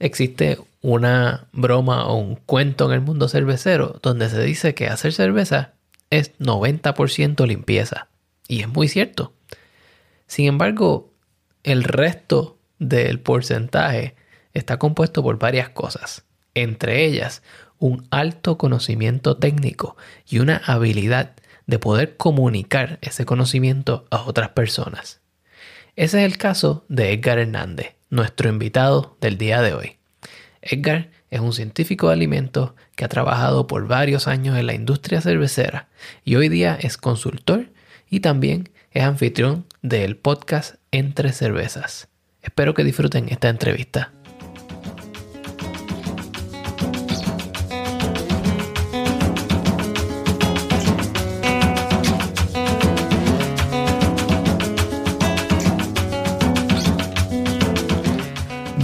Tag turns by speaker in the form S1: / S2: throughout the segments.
S1: existe una broma o un cuento en el mundo cervecero donde se dice que hacer cerveza es 90% limpieza. Y es muy cierto. Sin embargo, el resto del porcentaje está compuesto por varias cosas, entre ellas un alto conocimiento técnico y una habilidad de poder comunicar ese conocimiento a otras personas. Ese es el caso de Edgar Hernández, nuestro invitado del día de hoy. Edgar es un científico de alimentos que ha trabajado por varios años en la industria cervecera y hoy día es consultor y también es anfitrión del podcast Entre Cervezas. Espero que disfruten esta entrevista.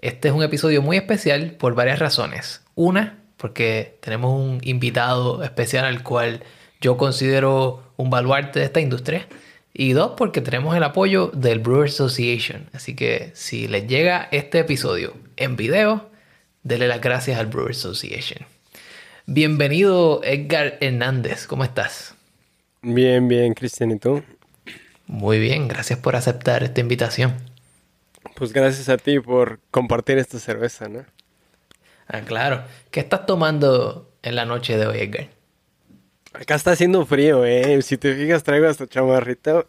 S1: Este es un episodio muy especial por varias razones. Una, porque tenemos un invitado especial al cual yo considero un baluarte de esta industria. Y dos, porque tenemos el apoyo del Brewer Association. Así que si les llega este episodio en video, denle las gracias al Brewer Association. Bienvenido Edgar Hernández, ¿cómo estás?
S2: Bien, bien, Cristian, ¿y tú?
S1: Muy bien, gracias por aceptar esta invitación.
S2: Pues gracias a ti por compartir esta cerveza, ¿no?
S1: Ah, claro. ¿Qué estás tomando en la noche de hoy, Edgar?
S2: Acá está haciendo frío, eh. Si te fijas, traigo hasta chamarrita.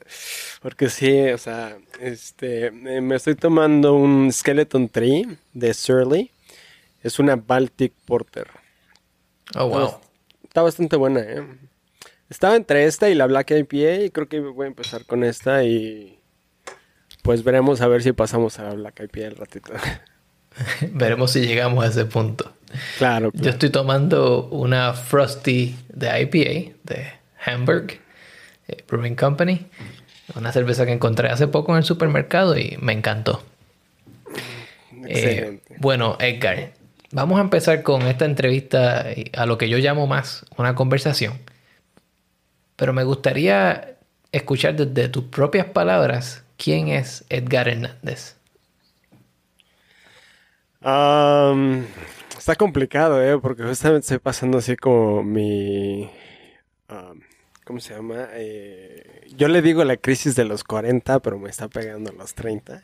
S2: Porque sí, o sea, este, me estoy tomando un Skeleton Tree de Surly. Es una Baltic Porter.
S1: Oh, wow.
S2: Está, bastante buena, eh. Estaba entre esta y la Black IPA y creo que voy a empezar con esta y pues veremos a ver si pasamos a la IPA el ratito.
S1: veremos si llegamos a ese punto.
S2: Claro,
S1: Yo estoy tomando una Frosty de IPA de Hamburg eh, Brewing Company. Una cerveza que encontré hace poco en el supermercado y me encantó. Eh, bueno, Edgar, vamos a empezar con esta entrevista a lo que yo llamo más una conversación. Pero me gustaría escuchar desde tus propias palabras ¿Quién es Edgar Hernández?
S2: está complicado, ¿eh? Porque justamente estoy pasando así como mi... ¿Cómo se llama? Eh, yo le digo la crisis de los 40, pero me está pegando a los 30.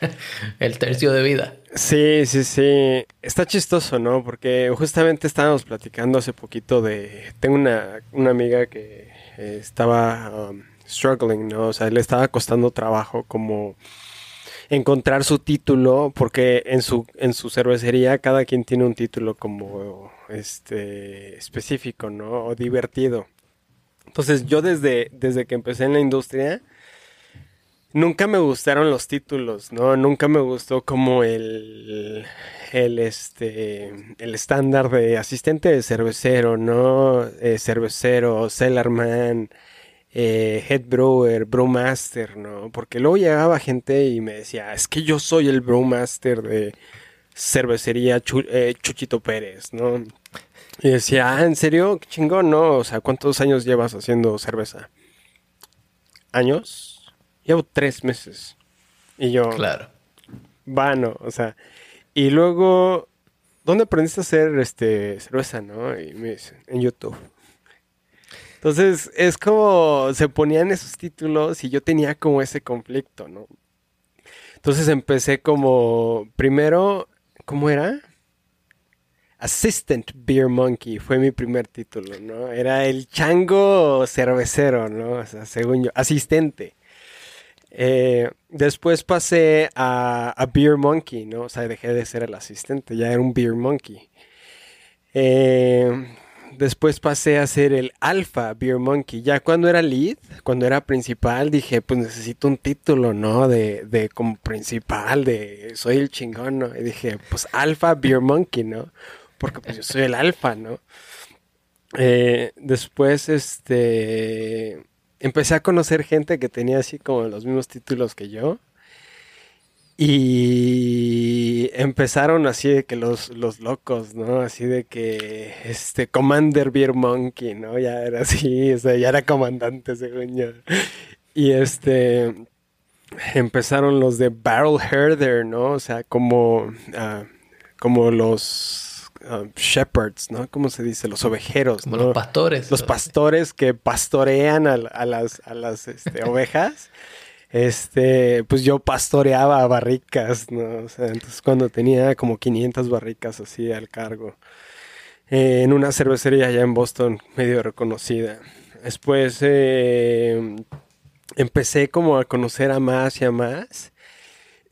S1: El tercio de vida.
S2: Sí, sí, sí. Está chistoso, ¿no? Porque justamente estábamos platicando hace poquito de... Tengo una, amiga que estaba struggling, ¿no? O sea, le estaba costando trabajo como encontrar su título, porque en su, en su cervecería cada quien tiene un título como este específico, ¿no? O divertido. Entonces yo desde, desde que empecé en la industria, nunca me gustaron los títulos, ¿no? Nunca me gustó como el, el, este, el estándar de asistente de cervecero, ¿no? Eh, cervecero, cellarman, eh, head brewer, brewmaster, ¿no? Porque luego llegaba gente y me decía, es que yo soy el brewmaster de cervecería eh, Chuchito Pérez, ¿no? Y decía, ah, ¿en serio? Qué chingón, ¿no? O sea, ¿cuántos años llevas haciendo cerveza? ¿Años? Llevo tres meses. Y yo...
S1: Claro.
S2: Vano, o sea... Y luego, ¿dónde aprendiste a hacer este, cerveza, no? Y me dice, en YouTube. Entonces, es como se ponían esos títulos y yo tenía como ese conflicto, ¿no? Entonces empecé como, primero, ¿cómo era? Assistant Beer Monkey fue mi primer título, ¿no? Era el chango cervecero, ¿no? O sea, según yo, asistente. Eh, después pasé a, a, Beer Monkey, ¿no? O sea, dejé de ser el asistente, ya era un Beer Monkey. Eh, después pasé a ser el Alpha Beer Monkey. Ya cuando era lead, cuando era principal, dije, pues necesito un título, ¿no? De, de como principal, de soy el chingón, ¿no? Y dije, pues Alpha Beer Monkey, ¿no? porque pues yo soy el alfa, ¿no? Eh, después, este, empecé a conocer gente que tenía así como los mismos títulos que yo. Y empezaron así de que los, los locos, ¿no? Así de que este Commander Beer Monkey, ¿no? Ya era así, o sea, ya era comandante según yo. Y este empezaron los de Barrel Herder, ¿no? O sea, como, ah, como los ah, shepherds, ¿no? ¿Cómo se dice? Los ovejeros,
S1: Como
S2: ¿no?
S1: los pastores.
S2: los pastores que pastorean a, a las, a las este, ovejas. Este, pues yo pastoreaba barricas, ¿no? O sea, entonces cuando tenía como 500 barricas así al cargo. eh, en una cervecería allá en Boston, medio reconocida. Después eh, empecé como a conocer a más y a más.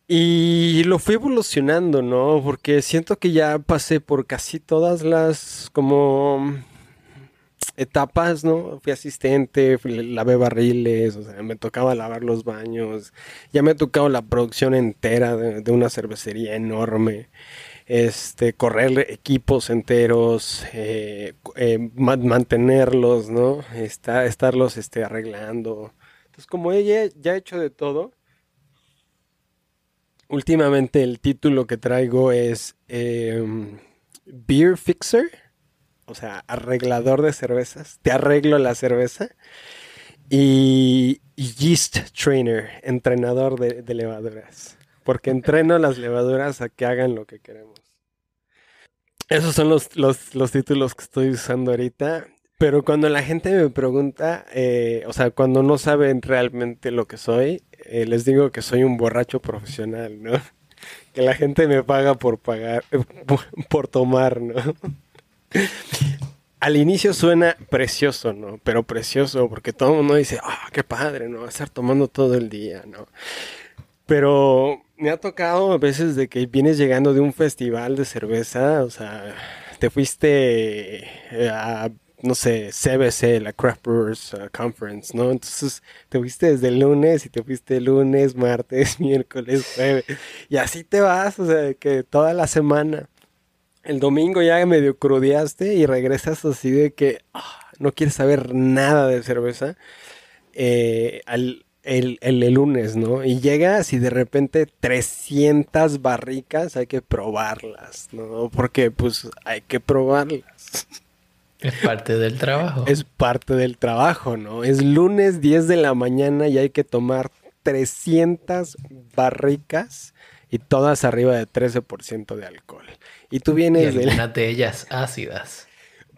S2: Y lo fui evolucionando, ¿no? Porque siento que ya pasé por casi todas las como etapas, ¿no? Fui asistente, lavé barriles, o sea, me tocaba lavar los baños. Ya me ha tocado la producción entera de, una cervecería enorme. Este, correr equipos enteros, eh, eh, ma- mantenerlos, ¿no? Está, estarlos este, arreglando. Entonces, como ella ya he hecho de todo, últimamente el título que traigo es em, Beer Fixer, o sea, arreglador de cervezas. Te arreglo la cerveza. Y Yeast Trainer, entrenador de, levaduras. Porque entreno las levaduras a que hagan lo que queremos. Esos son los, los, los títulos que estoy usando ahorita. Pero cuando la gente me pregunta, eh, o sea, cuando no saben realmente lo que soy, eh, les digo que soy un borracho profesional, ¿no? Que la gente me paga por pagar, por tomar, ¿no? Al inicio suena precioso, ¿no? Pero precioso, porque todo el mundo dice, ah, qué padre, ¿no? Estar tomando todo el día, ¿no? Pero me ha tocado a veces de que vienes llegando de un festival de cerveza, o sea, te fuiste eh, a, no sé, CBC, la Craft Brewers uh, Conference, ¿no? Entonces te fuiste desde el lunes y te fuiste lunes, martes, miércoles, jueves, y así te vas, o sea, que toda la semana. El domingo ya medio crudeaste y regresas así de que ah, no quieres saber nada de cerveza. eh, al, el, el, el lunes, ¿no? Y llegas y de repente 300 barricas, hay que probarlas, ¿no? Porque pues hay que probarlas.
S1: Es parte del trabajo.
S2: Es parte del trabajo, ¿no? Es lunes 10 de la mañana y hay que tomar 300 barricas y todas arriba de 13% de alcohol. Y tú
S1: y
S2: vienes del...
S1: algunas de ellas ácidas.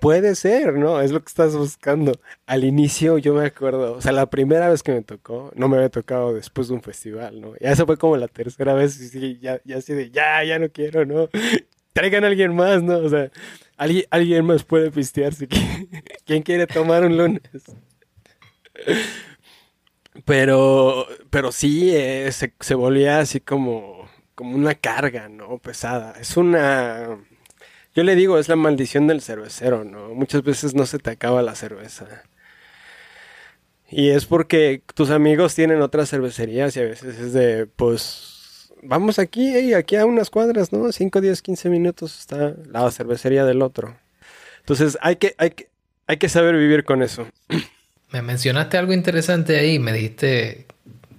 S2: Puede ser, ¿no? Es lo que estás buscando. Al inicio yo me acuerdo, o sea, la primera vez que me tocó, no me había tocado después de un festival, ¿no? Ya esa fue como la tercera vez y sí, ya, ya así de, ya, ya no quiero, ¿no? Traigan a alguien más, ¿no? O sea, alguien, alguien más puede pistear si. ¿Quién quiere tomar un lunes? Pero, pero sí, eh, se, se volvía así como, como una carga, ¿no? Pesada. Es una... Yo le digo, es la maldición del cervecero, ¿no? Muchas veces no se te acaba la cerveza. Y es porque tus amigos tienen otras cervecerías y a veces es de, pues, vamos aquí, y aquí a unas cuadras, ¿no? 5, 10, 15 minutos está la cervecería del otro. Entonces hay que, hay que, hay que saber vivir con eso.
S1: Me mencionaste algo interesante ahí, me dijiste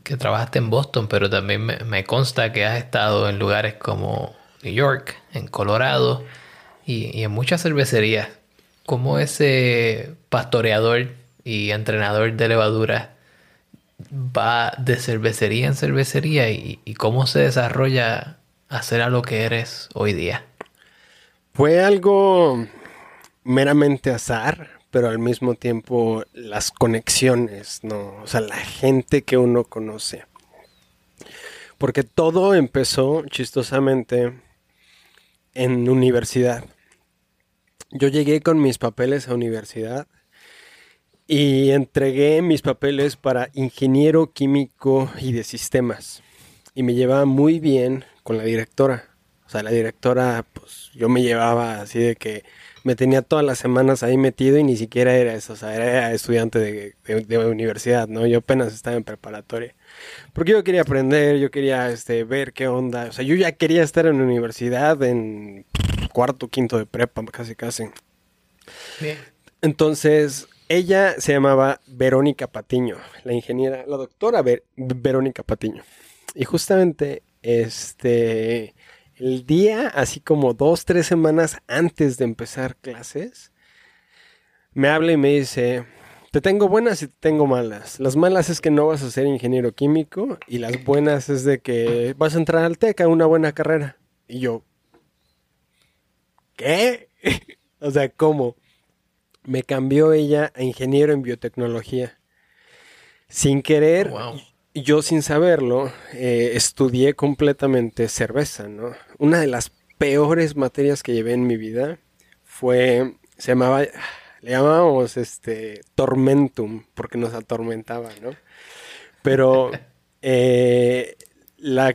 S1: que trabajaste en Boston, pero también me, consta que has estado en lugares como New York, en Colorado y, en muchas cervecerías. ¿Cómo ese pastoreador y entrenador de levadura va de cervecería en cervecería y, y cómo se desarrolla a ser a lo que eres hoy día?
S2: Fue algo meramente azar, pero al mismo tiempo las conexiones, ¿no? O sea, la gente que uno conoce. Porque todo empezó chistosamente en universidad. Yo llegué con mis papeles a universidad y entregué mis papeles para ingeniero químico y de sistemas. Y me llevaba muy bien con la directora. O sea, la directora, pues yo me llevaba así de que me tenía todas las semanas ahí metido y ni siquiera era eso, o sea, era estudiante de, de, de universidad, ¿no? Yo apenas estaba en preparatoria. Porque yo quería aprender, yo quería este, ver qué onda, o sea, yo ya quería estar en la universidad en cuarto, quinto de prepa, casi casi. Entonces, ella se llamaba Verónica Patiño, la ingeniera, la doctora Verónica Patiño. Y justamente, este, el día, así como dos, tres semanas antes de empezar clases, me habla y me dice, te tengo buenas y te tengo malas. Las malas es que no vas a ser ingeniero químico y las buenas es de que vas a entrar al TEC a una buena carrera. Y yo, ¿qué? o sea, ¿cómo? Me cambió ella a ingeniero en biotecnología. Sin querer, oh, yo sin saberlo, eh, estudié completamente cerveza, ¿no? Una de las peores materias que llevé en mi vida fue, se llamaba le llamábamos este Tormentum porque nos atormentaba, ¿no? Pero eh, la,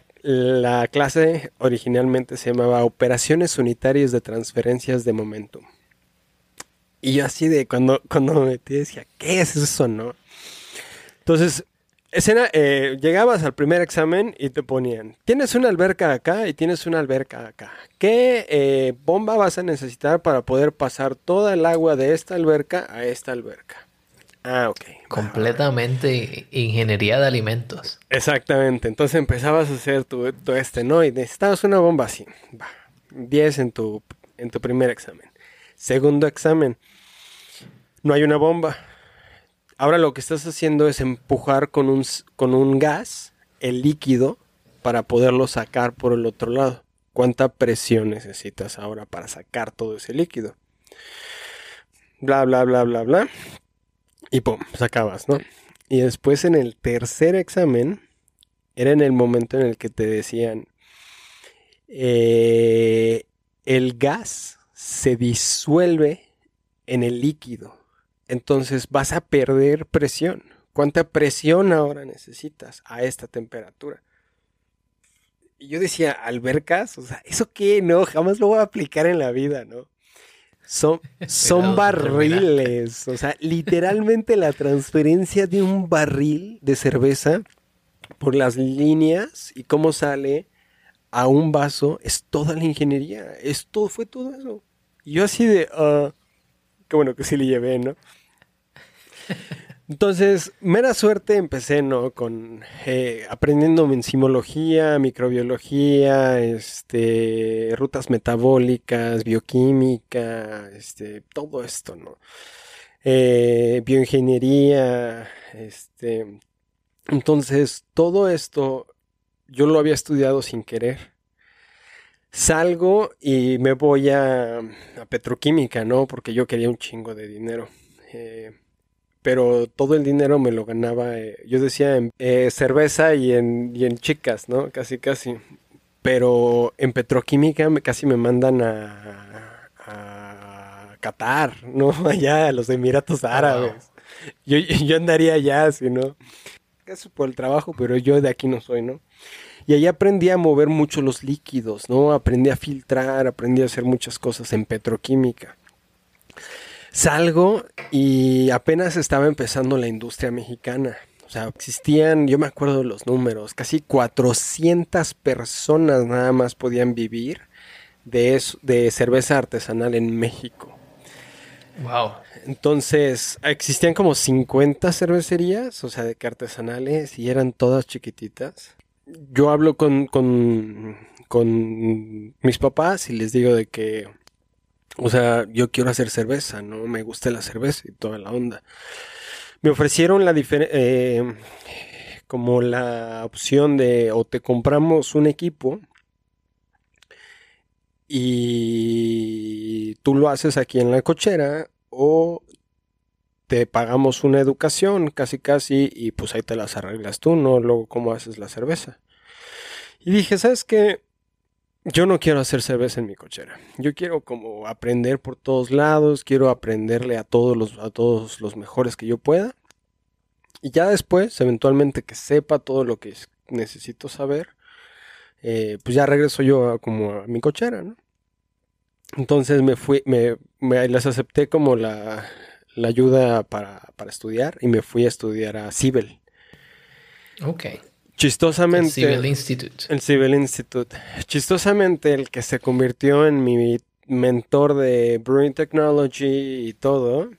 S2: clase originalmente se llamaba Operaciones Unitarias de Transferencias de Momentum. Y yo así de cuando, cuando me metí decía, ¿qué es eso, no? Entonces, Escena, eh, llegabas al primer examen y te ponían, tienes una alberca acá y tienes una alberca acá. ¿Qué eh, bomba vas a necesitar para poder pasar toda el agua de esta alberca a esta alberca? Ah, ok.
S1: Completamente ingeniería de alimentos.
S2: Exactamente. Entonces empezabas a hacer tu, este, ¿no? Y necesitabas una bomba así. Va. 10 en tu, en tu primer examen. Segundo examen. No hay una bomba Ahora lo que estás haciendo es empujar con un, con un gas el líquido para poderlo sacar por el otro lado. ¿Cuánta presión necesitas ahora para sacar todo ese líquido? Bla, bla, bla, bla, bla. Y pum, sacabas, ¿no? Y después en el tercer examen, era en el momento en el que te decían, eh, el gas se disuelve en el líquido entonces vas a perder presión. ¿Cuánta presión ahora necesitas a esta temperatura? Y yo decía, albercas, o sea, ¿eso qué? No, jamás lo voy a aplicar en la vida, ¿no? Son, son barriles, o sea, literalmente la transferencia de un barril de cerveza por las líneas y cómo sale a un vaso es toda la ingeniería, es todo, fue todo eso. Y yo así de, uh, qué bueno que sí le llevé, ¿no? Entonces, mera suerte empecé, ¿no? Con eh, aprendiendo enzimología, microbiología, este, rutas metabólicas, bioquímica, este, todo esto, ¿no? Eh, bioingeniería, este. Entonces, todo esto yo lo había estudiado sin querer. Salgo y me voy a, a petroquímica, ¿no? Porque yo quería un chingo de dinero. Eh, pero todo el dinero me lo ganaba, eh, yo decía, en eh, cerveza y en, y en chicas, ¿no? Casi, casi. Pero en petroquímica casi me mandan a, a Qatar, ¿no? Allá, a los Emiratos Árabes. Yo, yo andaría allá, si no. Casi por el trabajo, pero yo de aquí no soy, ¿no? Y ahí aprendí a mover mucho los líquidos, ¿no? Aprendí a filtrar, aprendí a hacer muchas cosas en petroquímica. Salgo y apenas estaba empezando la industria mexicana. O sea, existían, yo me acuerdo de los números, casi 400 personas nada más podían vivir de, de cerveza artesanal en México.
S1: Wow.
S2: Entonces, existían como 50 cervecerías, o sea, de que artesanales y eran todas chiquititas. Yo hablo con, con, con mis papás y les digo de que o sea, yo quiero hacer cerveza, ¿no? Me gusta la cerveza y toda la onda. Me ofrecieron la eh, como la opción de o te compramos un equipo y tú lo haces aquí en la cochera o te pagamos una educación casi casi y pues ahí te las arreglas tú, ¿no? Luego cómo haces la cerveza. Y dije, ¿sabes qué? yo no quiero hacer cerveza en mi cochera. Yo quiero como aprender por todos lados, quiero aprenderle a todos los, a todos los mejores que yo pueda. Y ya después, eventualmente que sepa todo lo que necesito saber, eh, pues ya regreso yo a, como a mi cochera, ¿no? Entonces me fui, me, me les acepté como la, la ayuda para, para, estudiar y me fui a estudiar a Cibel.
S1: Ok.
S2: Chistosamente.
S1: El Civil Institute.
S2: El Civil Institute. Chistosamente, el que se convirtió en mi mentor de Brewing Technology y todo,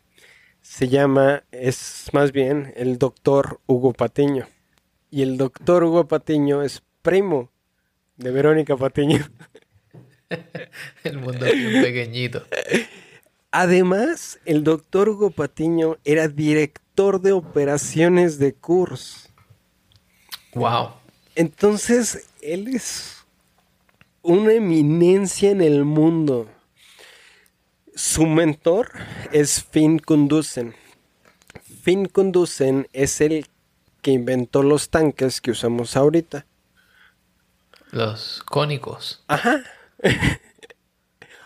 S2: se llama, es más bien el doctor Hugo Patiño. Y el doctor Hugo Patiño es primo de Verónica Patiño.
S1: el mundo es un pequeñito.
S2: Además, el doctor Hugo Patiño era director de operaciones de CURS.
S1: Wow.
S2: Entonces, él es una eminencia en el mundo. Su mentor es Finn Kundusen. Finn Kundusen es el que inventó los tanques que usamos ahorita.
S1: Los cónicos.
S2: Ajá.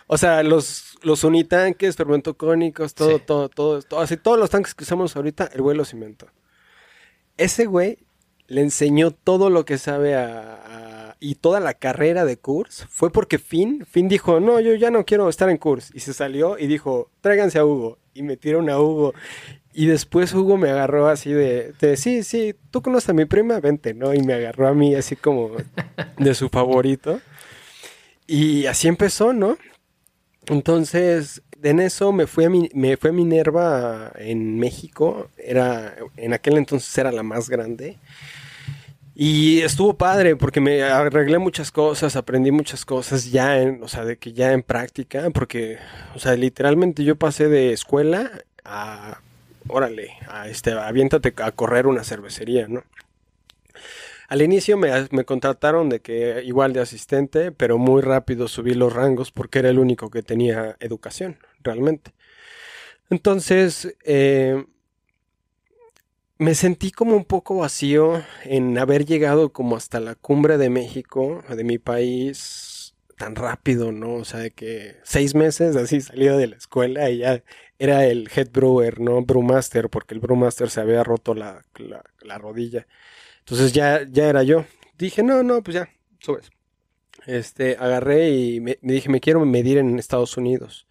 S2: o sea, los, los unitanques, fermentocónicos, todo, todo, todo, todo, así todos los tanques que usamos ahorita, el güey los inventó. Ese güey le enseñó todo lo que sabe a, y toda la carrera de Kurs fue porque Finn, Finn dijo, no, yo ya no quiero estar en Kurs. Y se salió y dijo, tráiganse a Hugo. Y metieron a Hugo. Y después Hugo me agarró así de, de, sí, sí, tú conoces a mi prima, vente, ¿no? Y me agarró a mí así como de su favorito. Y así empezó, ¿no? Entonces, en eso me fui a, me fue a Minerva en México. Era, en aquel entonces era la más grande. Y estuvo padre porque me arreglé muchas cosas, aprendí muchas cosas ya en, o sea, de que ya en práctica, porque, o sea, literalmente yo pasé de escuela a, órale, a este, aviéntate a correr una cervecería, ¿no? Al inicio me, contrataron de que igual de asistente, pero muy rápido subí los rangos porque era el único que tenía educación, realmente. Entonces, eh, me sentí como un poco vacío en haber llegado como hasta la cumbre de México, de mi país, tan rápido, ¿no? O sea, de que seis meses así salido de la escuela y ya era el head brewer, ¿no? Brewmaster, porque el Brewmaster se había roto la, rodilla. Entonces ya, ya era yo. Dije, no, no, pues ya, subes. Este, agarré y me dije, me quiero medir en Estados Unidos.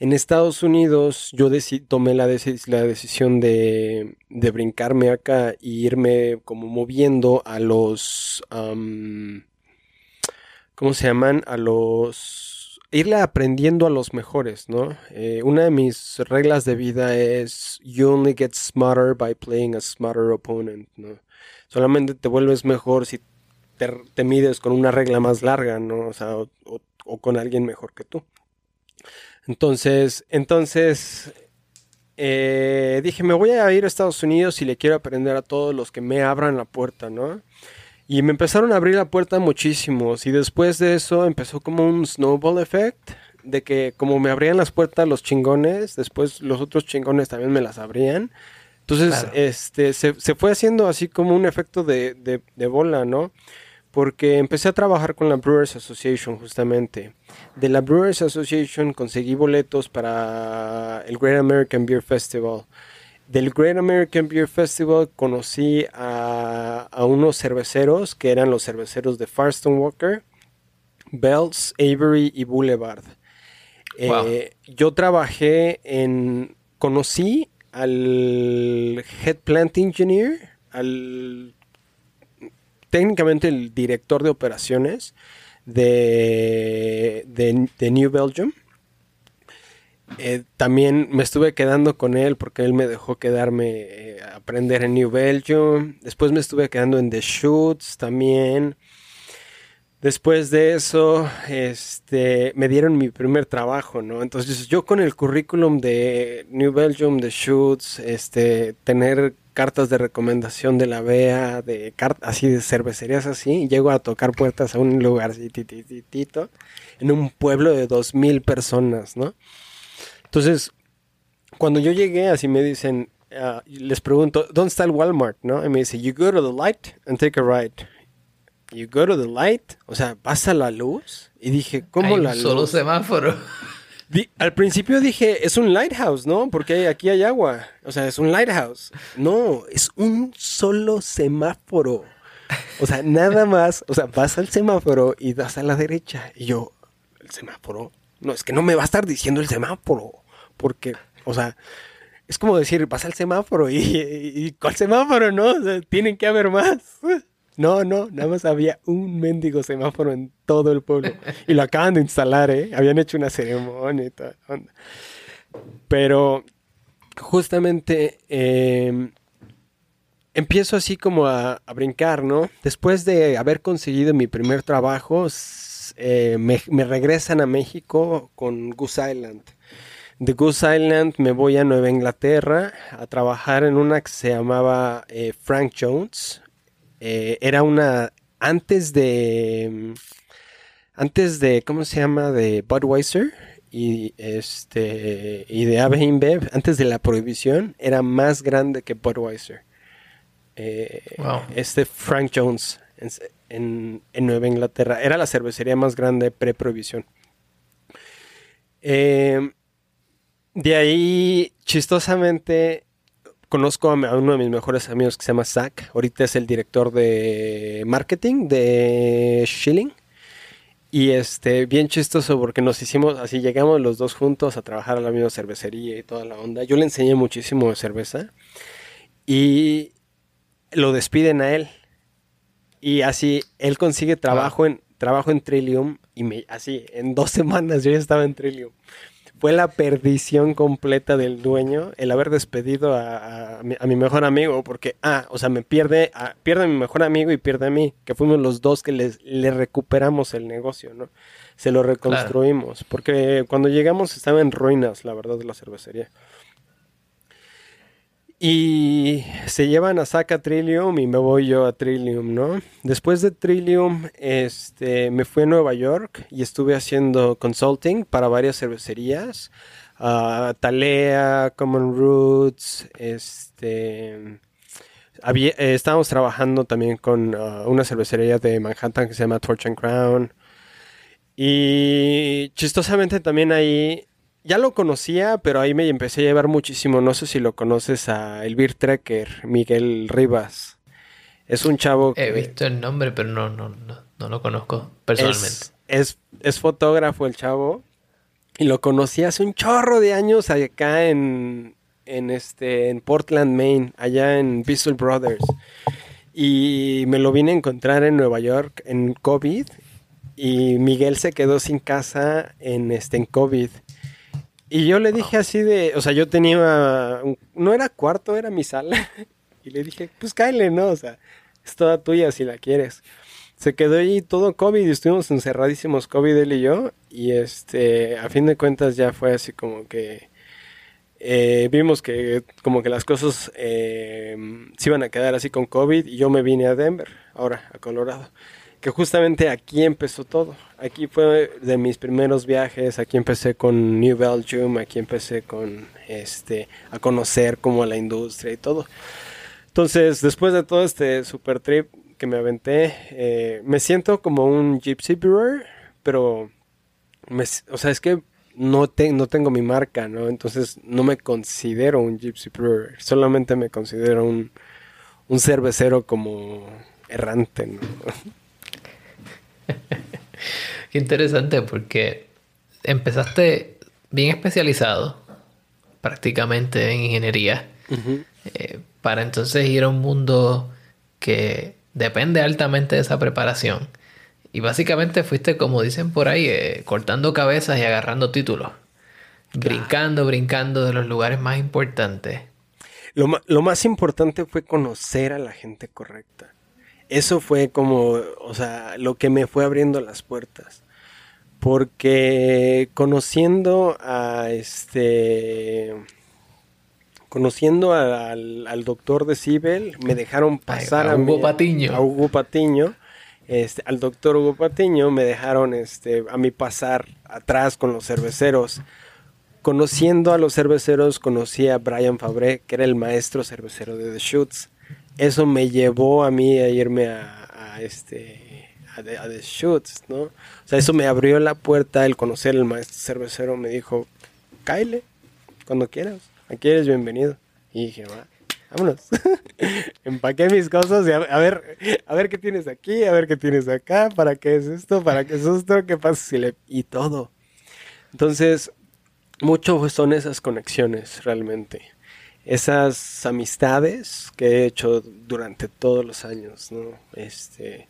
S2: En Estados Unidos yo tomé la, la decisión de, de, brincarme acá e irme como moviendo a los... ¿Cómo se llaman? A los... Irle aprendiendo a los mejores, ¿no? Eh, una de mis reglas de vida es you only get smarter by playing a smarter opponent, ¿no? Solamente te vuelves mejor si te, mides con una regla más larga, ¿no? O con alguien mejor que tú. Entonces, entonces eh, dije, me voy a ir a Estados Unidos y le quiero aprender a todos los que me abran la puerta, ¿no? Y me empezaron a abrir la puerta muchísimos. Y después de eso empezó como un snowball effect. De que como me abrían las puertas los chingones, después los otros chingones también me las abrían. Entonces, este, se, se, fue haciendo así como un efecto de, de, de bola, ¿no? porque empecé a trabajar con la Brewers Association justamente. De la Brewers Association conseguí boletos para el Great American Beer Festival. Del Great American Beer Festival conocí a, unos cerveceros que eran los cerveceros de Farston Walker, Bells, Avery y Boulevard. Eh, yo trabajé en... Conocí al Head Plant Engineer, al técnicamente el director de operaciones de, de, New Belgium. Eh, también me estuve quedando con él porque él me dejó quedarme eh, aprender en New Belgium. Después me estuve quedando en The Shoots también. Después de eso, este, me dieron mi primer trabajo, ¿no? Entonces yo con el currículum de New Belgium, The Shoots, este, tener cartas de recomendación de la BEA, de así de cervecerías así, llego a tocar puertas a un lugar en un pueblo de dos mil personas, ¿no? Entonces, cuando yo llegué, así me dicen, ah, les pregunto, ¿dónde está el Walmart? ¿no? Y me dice, you go to the light and take a ride. You go to the light, o sea, vas a la luz. Y dije, ¿cómo la luz?
S1: Solo semáforo
S2: al principio dije, es un lighthouse, ¿no? Porque aquí hay agua. O sea, es un lighthouse. No, es un solo semáforo. O sea, nada más. O sea, vas al semáforo y das a la derecha. Y yo, ¿el semáforo? No, es que no me va a estar diciendo el semáforo. Porque, o sea, es como decir, vas al semáforo y, ¿cuál semáforo, no? O sea, tienen que haber más. No, no, nada más había un mendigo semáforo en todo el pueblo. Y lo acaban de instalar, ¿eh? Habían hecho una ceremonia y todo. Pero justamente em, empiezo así como a, brincar, ¿no? Después de haber conseguido mi primer trabajo, eh, me, me, regresan a México con Goose Island. De Goose Island me voy a Nueva Inglaterra a trabajar en una que se llamaba eh, Frank Jones. Eh, era una antes de antes de cómo se llama de Budweiser y este y de AB InBev antes de la prohibición era más grande que Budweiser. Eh, este Frank Jones en, Nueva Inglaterra era la cervecería más grande pre-prohibición. Eh, de ahí, chistosamente, conozco a uno de mis mejores amigos que se llama Zach. Ahorita es el director de marketing de Schilling. Y este, bien chistoso porque nos hicimos, así llegamos los dos juntos a trabajar a la misma cervecería y toda la onda. Yo le enseñé muchísimo de cerveza y lo despiden a él. Y así él consigue trabajo en trabajo en Trillium y me, así en dos semanas yo ya estaba en Trillium fue la perdición completa del dueño el haber despedido a, mi, mejor amigo, porque, ah, o sea, me pierde, a, pierde a mi mejor amigo y pierde a mí, que fuimos los dos que les, le recuperamos el negocio, ¿no? Se lo reconstruimos, porque cuando llegamos estaba en ruinas, la verdad, de la cervecería. Y se llevan a Saca Trillium y me voy yo a Trillium, ¿no? Después de Trillium, este, me fui a Nueva York y estuve haciendo consulting para varias cervecerías. Talea, Common Roots, este... Había, eh, estábamos trabajando también con ah, una cervecería de Manhattan que se llama Torch and Crown. Y chistosamente también ahí ya lo conocía, pero ahí me empecé a llevar muchísimo. No sé si lo conoces a el Beer Trekker, Miguel Rivas. Es un chavo
S1: que... He visto el nombre, pero no, no, no, lo conozco personalmente.
S2: Es, es, fotógrafo el chavo. Y lo conocí hace un chorro de años acá en, en, este, en Portland, Maine, allá en Visual Brothers. Y me lo vine a encontrar en Nueva York en COVID. Y Miguel se quedó sin casa en, este, en COVID. Y yo le dije así de, o sea, yo tenía, no era cuarto, era mi sala. Y le dije, pues cáele, ¿no? O sea, es toda tuya si la quieres. Se quedó ahí todo COVID y estuvimos encerradísimos COVID él y yo. Y este, a fin de cuentas ya fue así como que eh, vimos que como que las cosas eh, se iban a quedar así con COVID y yo me vine a Denver, ahora a Colorado que justamente aquí empezó todo. Aquí fue de mis primeros viajes, aquí empecé con New Belgium, aquí empecé con este a conocer como la industria y todo. Entonces, después de todo este super trip que me aventé, eh, me siento como un gypsy brewer, pero o sea, es que no, no tengo mi marca, ¿no? Entonces no me considero un gypsy brewer, solamente me considero un, un cervecero como errante, ¿no?
S1: Qué interesante porque empezaste bien especializado, prácticamente en ingeniería, eh, para entonces ir a un mundo que depende altamente de esa preparación. Y básicamente fuiste, como dicen por ahí, eh, cortando cabezas y agarrando títulos. Brincando, brincando de los lugares más importantes.
S2: lo más importante fue conocer a la gente correcta eso fue como, o sea, lo que me fue abriendo las puertas. Porque conociendo a este. Conociendo al, doctor de Cibel, me dejaron pasar
S1: a, Hugo Patiño.
S2: A Hugo Patiño. Este, al doctor Hugo Patiño me dejaron este, a mí pasar atrás con los cerveceros. Conociendo a los cerveceros, conocí a Brian Fabré, que era el maestro cervecero de The Shoots eso me llevó a mí a irme a, este a The, Shoots, ¿no? O sea, eso me abrió la puerta el conocer el maestro cervecero, me dijo, Kyle, cuando quieras, aquí eres bienvenido. Y dije, va, vámonos. Empaqué mis cosas y a, ver, a ver qué tienes aquí, a ver qué tienes acá, para qué es esto, para qué es esto, qué pasa y todo. Entonces, mucho son esas conexiones realmente. Esas amistades que he hecho durante todos los años, ¿no? Este,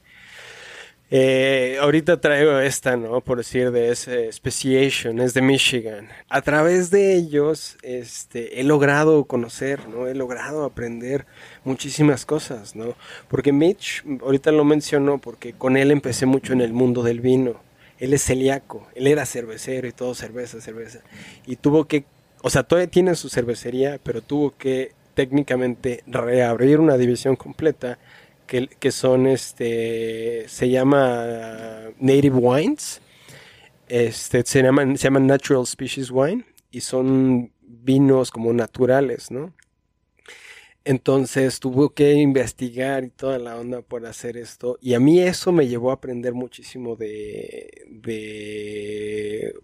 S2: eh, ahorita traigo esta, ¿no? Por decir de ese Speciation, es de Michigan. A través de ellos, este, he logrado conocer, ¿no? He logrado aprender muchísimas cosas, ¿no? Porque Mitch, ahorita lo mencionó porque con él empecé mucho en el mundo del vino. Él es celíaco, él era cervecero y todo cerveza, cerveza. Y tuvo que, o sea, todavía tiene su cervecería, pero tuvo que técnicamente reabrir una división completa que, son, este, se llama Native Wines, este, se llaman, se llaman Natural Species Wine y son vinos como naturales, ¿no? Entonces tuvo que investigar y toda la onda por hacer esto. Y a mí eso me llevó a aprender muchísimo de, de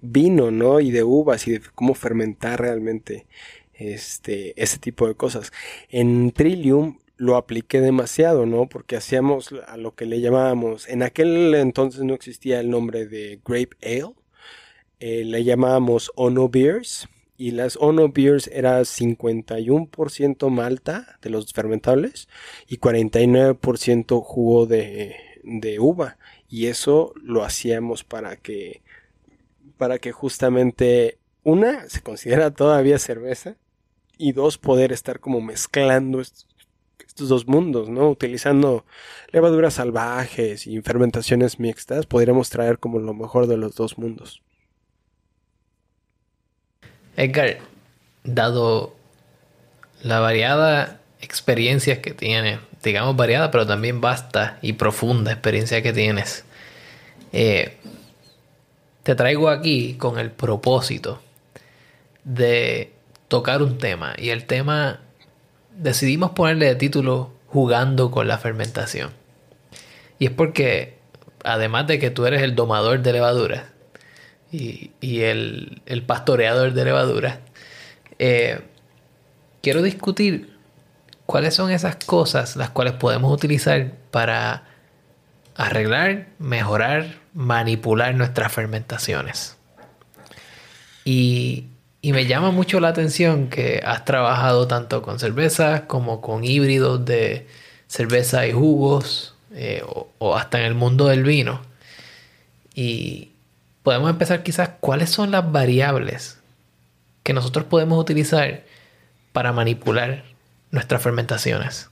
S2: vino, ¿no? Y de uvas y de cómo fermentar realmente este, ese tipo de cosas. En Trillium lo apliqué demasiado, ¿no? Porque hacíamos a lo que le llamábamos, en aquel entonces no existía el nombre de Grape Ale, eh, le llamábamos Ono Beers, y las Ono Beers era 51% malta de los fermentables y 49% jugo de, de uva, y eso lo hacíamos para que, para que justamente, una, se considera todavía cerveza, y dos, poder estar como mezclando estos estos dos mundos, ¿no? Utilizando levaduras salvajes y fermentaciones mixtas, podríamos traer como lo mejor de los dos mundos.
S1: Edgar, dado la variada experiencias que tienes, digamos variada, pero también vasta y profunda experiencia que tienes, eh, te traigo aquí con el propósito de tocar un tema. Y el tema decidimos ponerle de título Jugando con la fermentación. Y es porque, además de que tú eres el domador de levaduras y, el, pastoreador de levaduras, eh, quiero discutir cuáles son esas cosas las cuales podemos utilizar para arreglar, mejorar, manipular nuestras fermentaciones. Y me llama mucho la atención que has trabajado tanto con cervezas como con híbridos de cerveza y jugos eh, o, hasta en el mundo del vino. Y podemos empezar quizás cuáles son las variables que nosotros podemos utilizar para manipular nuestras fermentaciones.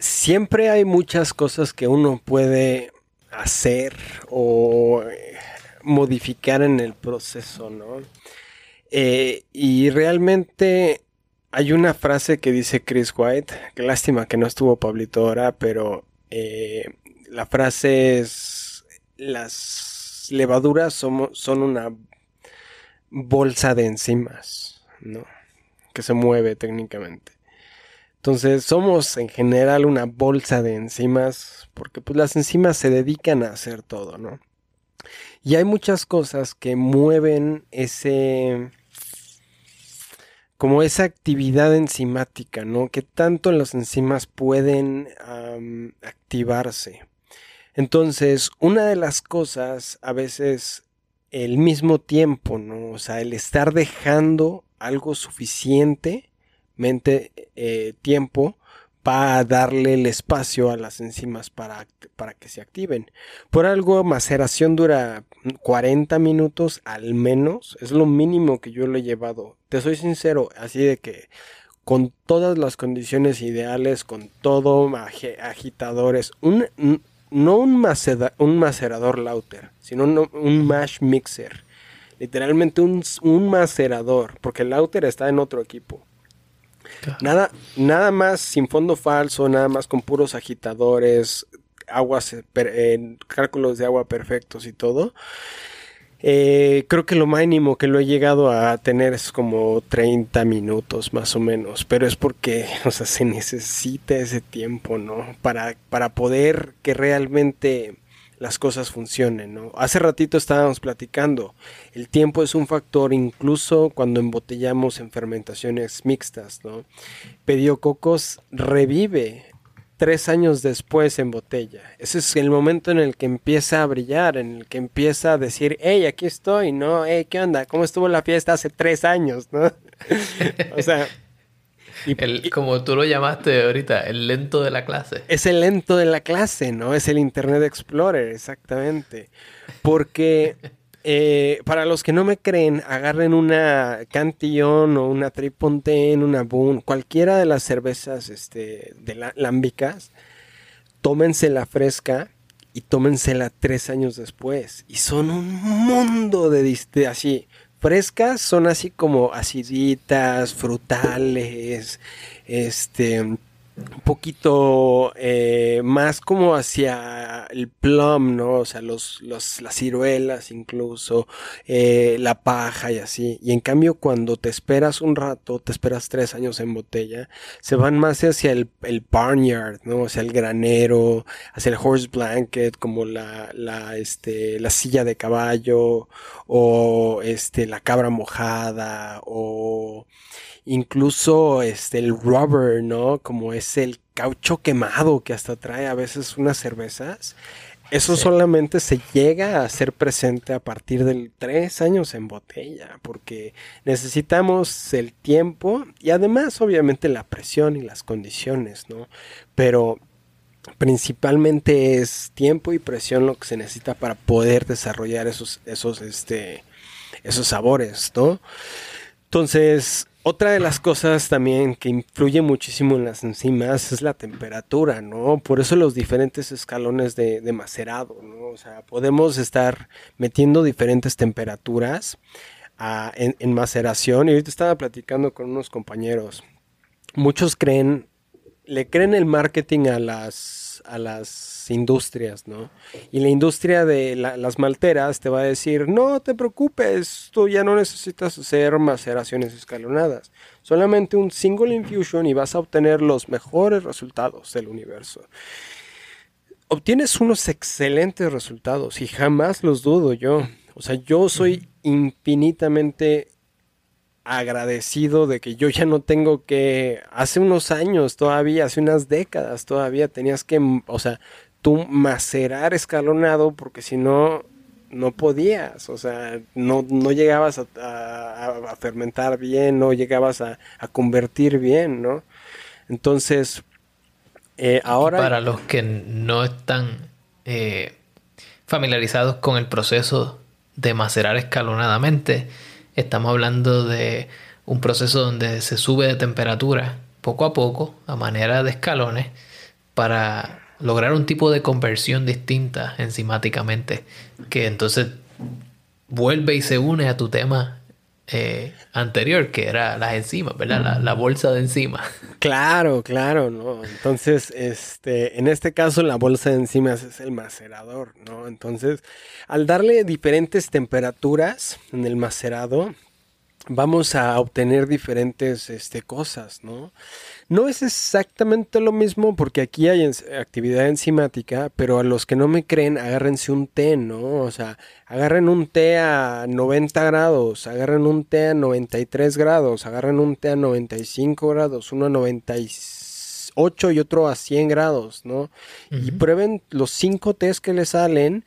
S2: Siempre hay muchas cosas que uno puede hacer o modificar en el proceso, ¿no? Eh, y realmente hay una frase que dice Chris White, que lástima que no estuvo Pablito ahora, pero eh, la frase es, las levaduras son, son una bolsa de enzimas, ¿no? Que se mueve técnicamente. Entonces somos en general una bolsa de enzimas porque pues las enzimas se dedican a hacer todo, ¿no? Y hay muchas cosas que mueven ese como esa actividad enzimática, ¿no? Que tanto las enzimas pueden activarse. Entonces, una de las cosas, a veces, el mismo tiempo, ¿no? O sea, el estar dejando algo suficientemente eh, tiempo va a darle el espacio a las enzimas para, para que se activen. Por algo, maceración dura 40 minutos al menos. Es lo mínimo que yo le he llevado. Te soy sincero, así de que con todas las condiciones ideales, con todo agitadores, un, no un, un macerador Lauter, sino un, mash mixer. Literalmente un, un macerador, porque el Lauter está en otro equipo Nada, nada más sin fondo falso, nada más con puros agitadores, aguas, eh, cálculos de agua perfectos y todo. Eh, creo que lo mínimo que lo he llegado a tener es como 30 minutos más o menos, pero es porque, o sea, se necesita ese tiempo, ¿no? Para, para poder que realmente las cosas funcionen, ¿no? Hace ratito estábamos platicando, el tiempo es un factor incluso cuando embotellamos en fermentaciones mixtas, ¿no? Cocos revive tres años después en botella. Ese es el momento en el que empieza a brillar, en el que empieza a decir, hey, aquí estoy, ¿no? Hey, ¿qué onda? ¿Cómo estuvo la fiesta hace tres años, no? o sea...
S1: Y, como tú lo llamaste ahorita, el lento de la clase.
S2: Es el lento de la clase, ¿no? Es el Internet Explorer, exactamente. Porque eh, para los que no me creen, agarren una Cantillon o una Tripontaine, una Boone, cualquiera de las cervezas este, de la, lámbicas, tómensela fresca y tómensela tres años después. Y son un mundo de, de así. Frescas son así como aciditas, frutales, este un poquito eh, más como hacia el plum, ¿no? O sea, los, los, las ciruelas incluso, eh, la paja y así. Y en cambio, cuando te esperas un rato, te esperas tres años en botella, se van más hacia el, el barnyard, ¿no? Hacia el granero, hacia el horse blanket, como la, la, este, la silla de caballo, o este, la cabra mojada, o incluso este el rubber, ¿no? Como es el caucho quemado que hasta trae a veces unas cervezas. Eso solamente se llega a hacer presente a partir de tres años en botella, porque necesitamos el tiempo y además obviamente la presión y las condiciones, ¿no? Pero principalmente es tiempo y presión lo que se necesita para poder desarrollar esos, esos, este, esos sabores, ¿no? Entonces, otra de las cosas también que influye muchísimo en las enzimas es la temperatura, ¿no? Por eso los diferentes escalones de, macerado, ¿no? O sea, podemos estar metiendo diferentes temperaturas ah, en, en maceración. Y ahorita estaba platicando con unos compañeros. Muchos creen, le creen el marketing a las a las industrias, ¿no? Y la industria de las malteras te va a decir, no te preocupes, tú ya no necesitas hacer maceraciones escalonadas, solamente un single infusion y vas a obtener los mejores resultados del universo. Obtienes unos excelentes resultados y jamás los dudo yo. O sea, yo soy infinitamente agradecido de que yo ya no tengo que, hace unos años todavía, hace unas décadas todavía tenías que, o sea, tú macerar escalonado porque si no, no podías, o sea, no, no llegabas a, fermentar bien, no llegabas a, convertir bien, ¿no? Entonces, eh, ahora...
S1: para los que no están eh, familiarizados con el proceso de macerar escalonadamente, Estamos hablando de un proceso donde se sube de temperatura poco a poco, a manera de escalones, para lograr un tipo de conversión distinta enzimáticamente, que entonces vuelve y se une a tu tema eh, anterior, que era las enzimas, ¿verdad? La, bolsa de enzimas.
S2: Claro, claro, ¿no? Entonces, este, en este caso, la bolsa de enzimas es el macerador, ¿no? Entonces, al darle diferentes temperaturas en el macerado, vamos a obtener diferentes este, cosas, ¿no? No es exactamente lo mismo porque aquí hay actividad enzimática, pero a los que no me creen, agárrense un té, ¿no? O sea, agarren un té a 90 grados, agarren un té a 93 grados, agarren un té a 95 grados, uno a 98 y otro a 100 grados, ¿no? Y prueben los cinco tés que les salen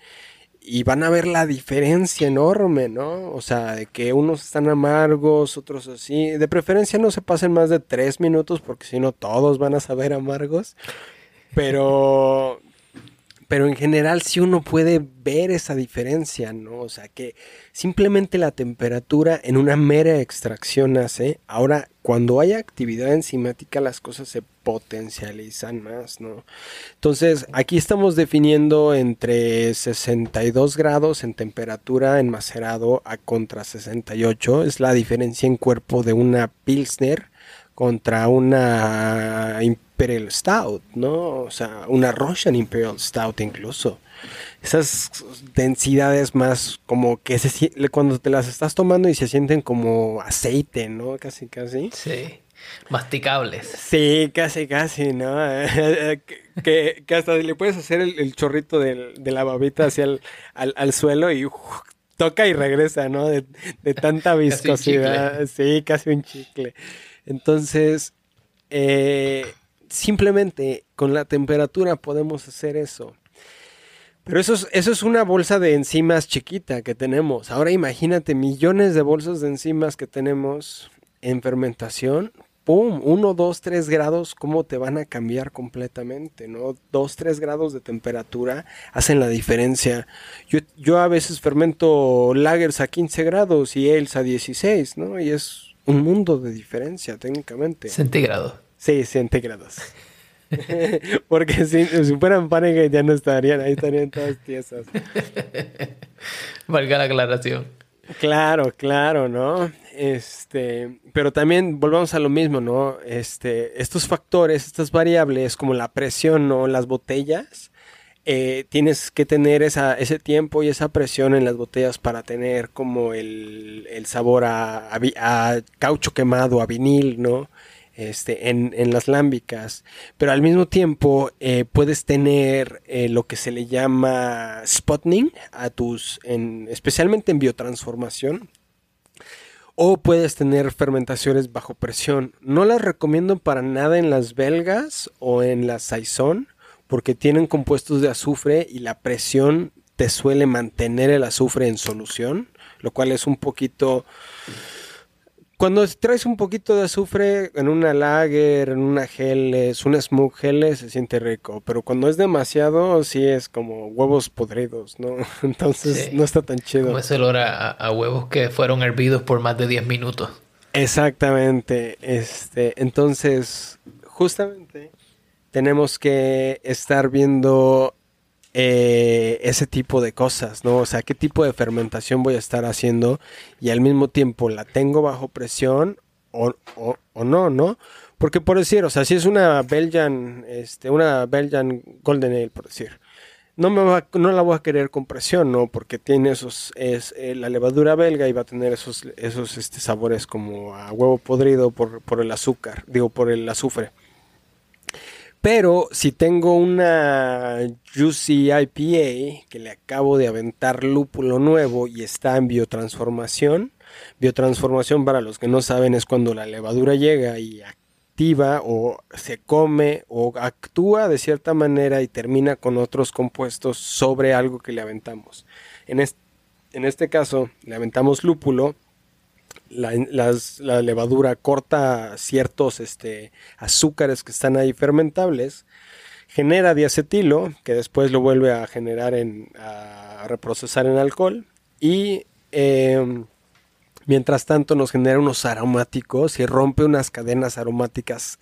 S2: y van a ver la diferencia enorme, ¿no? O sea, de que unos están amargos, otros así. De preferencia no se pasen más de tres minutos porque si no todos van a saber amargos. Pero pero en general sí uno puede ver esa diferencia, ¿no? O sea que simplemente la temperatura en una mera extracción hace. Ahora, cuando hay actividad enzimática, las cosas se potencializan más, ¿no? Entonces, aquí estamos definiendo entre 62 grados en temperatura en macerado a contra 68. Es la diferencia en cuerpo de una Pilsner contra una Imperial Stout, ¿no? O sea, una Russian Imperial Stout incluso. Esas densidades más como que se, cuando te las estás tomando y se sienten como aceite, ¿no? Casi, casi.
S1: Sí. Masticables.
S2: Sí, casi, casi, ¿no? que, que, hasta le puedes hacer el, chorrito de la babita hacia el al, suelo y toca y regresa, ¿no? De, de tanta viscosidad. sí, casi un chicle. Entonces, eh, simplemente con la temperatura podemos hacer eso. Pero eso es, eso es una bolsa de enzimas chiquita que tenemos. Ahora imagínate millones de bolsas de enzimas que tenemos en fermentación. ¡Pum! 1, 2, 3 grados, ¿cómo te van a cambiar completamente? ¿No? 2, 3 grados de temperatura hacen la diferencia. Yo, yo a veces fermento lagers a 15 grados y ales a 16, ¿no? Y es un mundo de diferencia técnicamente.
S1: Centígrado.
S2: 6 centígrados. Porque si, si fueran Fahrenheit ya no estarían, ahí estarían todas tiesas.
S1: Valga la aclaración.
S2: Claro, claro, ¿no? Este, pero también volvamos a lo mismo, ¿no? Este, estos factores, estas variables, como la presión ¿no? las botellas, eh, tienes que tener esa, ese tiempo y esa presión en las botellas para tener como el, el sabor a, a, caucho quemado, a vinil, ¿no? Este, en, las lámbicas, pero al mismo tiempo eh, puedes tener eh, lo que se le llama spotting a tus, en, especialmente en biotransformación, o puedes tener fermentaciones bajo presión. No las recomiendo para nada en las belgas o en la saison, porque tienen compuestos de azufre y la presión te suele mantener el azufre en solución, lo cual es un poquito cuando traes un poquito de azufre en una lager, en una geles, una smoke geles, se siente rico. Pero cuando es demasiado, sí es como huevos podridos, ¿no? Entonces sí. no está tan chido.
S1: Como ese olor a, a, huevos que fueron hervidos por más de 10 minutos.
S2: Exactamente. Este, entonces, justamente tenemos que estar viendo eh, ese tipo de cosas, ¿no? O sea, qué tipo de fermentación voy a estar haciendo y al mismo tiempo la tengo bajo presión o, o, o no, ¿no? Porque por decir, o sea, si es una Belgian, este, una Belgian Golden Ale, por decir, no, me va, no la voy a querer con presión, ¿no? Porque tiene esos, es eh, la levadura belga y va a tener esos, esos este, sabores como a huevo podrido por, por el azúcar, digo, por el azufre. Pero si tengo una Juicy IPA que le acabo de aventar lúpulo nuevo y está en biotransformación, biotransformación para los que no saben es cuando la levadura llega y activa o se come o actúa de cierta manera y termina con otros compuestos sobre algo que le aventamos. En este, en este caso le aventamos lúpulo la, las, la, levadura corta ciertos este, azúcares que están ahí fermentables, genera diacetilo, que después lo vuelve a generar en, a reprocesar en alcohol, y eh, mientras tanto nos genera unos aromáticos y rompe unas cadenas aromáticas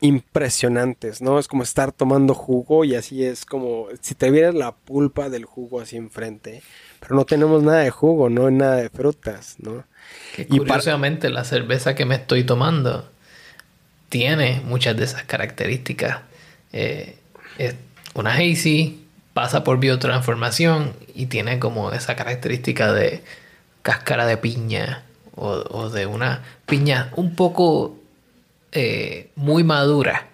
S2: impresionantes, ¿no? Es como estar tomando jugo y así es como si te vieras la pulpa del jugo así enfrente, pero no tenemos nada de jugo, no nada de frutas, ¿no?
S1: Que curiosamente la cerveza que me estoy tomando tiene muchas de esas características. Eh, es una hazy, pasa por biotransformación y tiene como esa característica de cáscara de piña o, o de una piña un poco eh, muy madura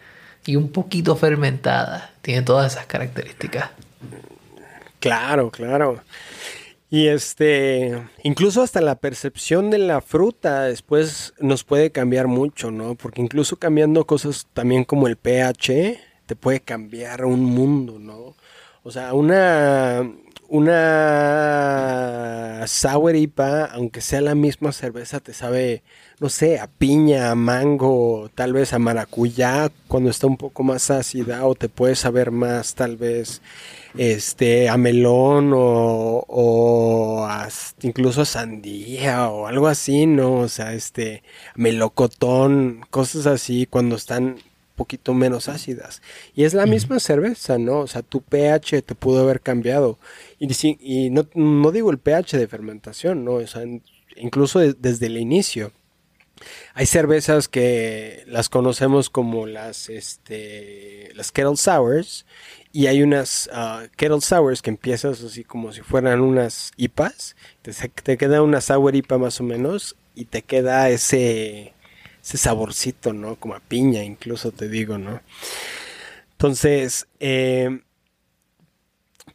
S1: y un poquito fermentada. Tiene todas esas características.
S2: Claro, claro. Y este, incluso hasta la percepción de la fruta después nos puede cambiar mucho, ¿no? Porque incluso cambiando cosas también como el pH, te puede cambiar un mundo, ¿no? O sea, una, una sour IPA, aunque sea la misma cerveza, te sabe, no sé, a piña, a mango, tal vez a maracuyá cuando está un poco más ácida, o te puede saber más, tal vez, este, a melón o, o incluso a sandía o algo así, ¿no? O sea, este, melocotón, cosas así cuando están poquito menos ácidas. Y es la misma cerveza, ¿no? O sea, tu pH te pudo haber cambiado. Y, y no, no, digo el pH de fermentación, ¿no? O sea, incluso de, desde el inicio. Hay cervezas que las conocemos como las, este, las Kettle Sours y hay unas uh, Kettle Sours que empiezas así como si fueran unas IPAs. Te, te queda una Sour IPA más o menos y te queda ese, ese saborcito, ¿no? Como a piña incluso te digo, ¿no? Entonces, eh,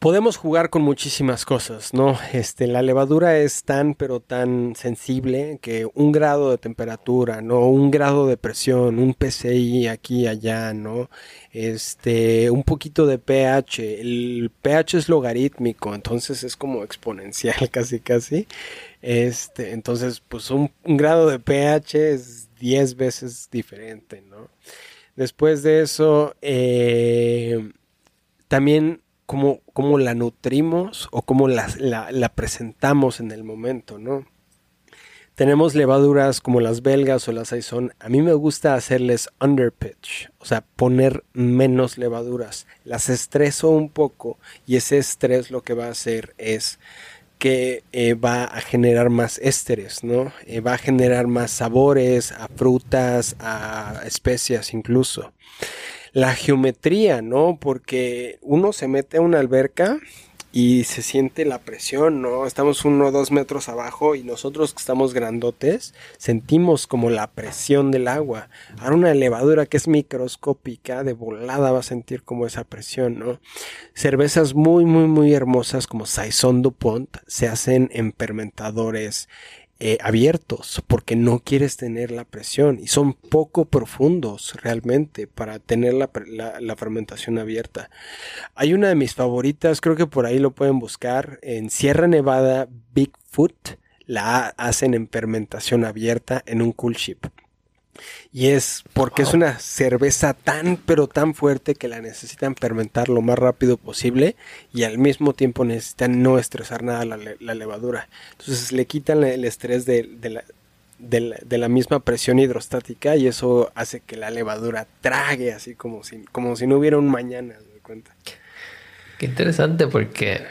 S2: podemos jugar con muchísimas cosas, ¿no? Este, la levadura es tan, pero tan sensible que un grado de temperatura, ¿no? Un grado de presión, un PCI aquí allá, ¿no? Este, un poquito de pH. El pH es logarítmico, entonces es como exponencial casi, casi. Este, entonces, pues un, un grado de pH es 10 veces diferente, ¿no? Después de eso, eh, también cómo, la nutrimos o cómo la, la, presentamos en el momento, ¿no? Tenemos levaduras como las belgas o las saison. A mí me gusta hacerles underpitch, o sea, poner menos levaduras. Las estreso un poco y ese estrés lo que va a hacer es que eh, va a generar más ésteres, ¿no? Eh, va a generar más sabores a frutas, a especias incluso la geometría, ¿no? Porque uno se mete a una alberca y se siente la presión, ¿no? Estamos uno o dos metros abajo y nosotros que estamos grandotes sentimos como la presión del agua. Ahora una elevadura que es microscópica de volada va a sentir como esa presión, ¿no? Cervezas muy, muy, muy hermosas como Saison Dupont se hacen en fermentadores eh, abiertos porque no quieres tener la presión y son poco profundos realmente para tener la, la, fermentación abierta. Hay una de mis favoritas, creo que por ahí lo pueden buscar, en Sierra Nevada Bigfoot, la hacen en fermentación abierta en un cool ship. Y es porque es una cerveza tan pero tan fuerte que la necesitan fermentar lo más rápido posible y al mismo tiempo necesitan no estresar nada la, la levadura. Entonces le quitan el estrés de, la, de, la, misma presión hidrostática y eso hace que la levadura trague así como si, como si no hubiera un mañana. ¿me cuenta?
S1: Qué interesante porque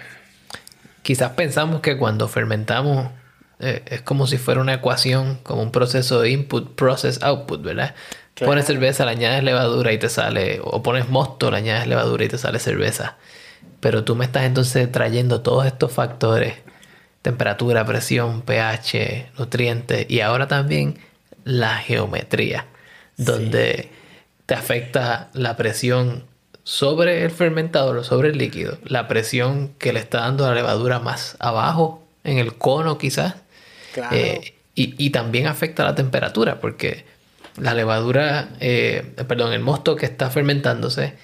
S1: quizás pensamos que cuando fermentamos eh, es como si fuera una ecuación, como un proceso de input, process, output, ¿verdad? Pones cerveza, le añades levadura y te sale, o pones mosto, le añades levadura y te sale cerveza. Pero tú me estás entonces trayendo todos estos factores, temperatura, presión, pH, nutrientes y ahora también la geometría, donde te afecta la presión sobre el fermentador o sobre el líquido, la presión que le está dando la levadura más abajo, en el cono quizás, eh, y, también afecta la temperatura, porque la levadura, eh, perdón, el mosto que está fermentándose,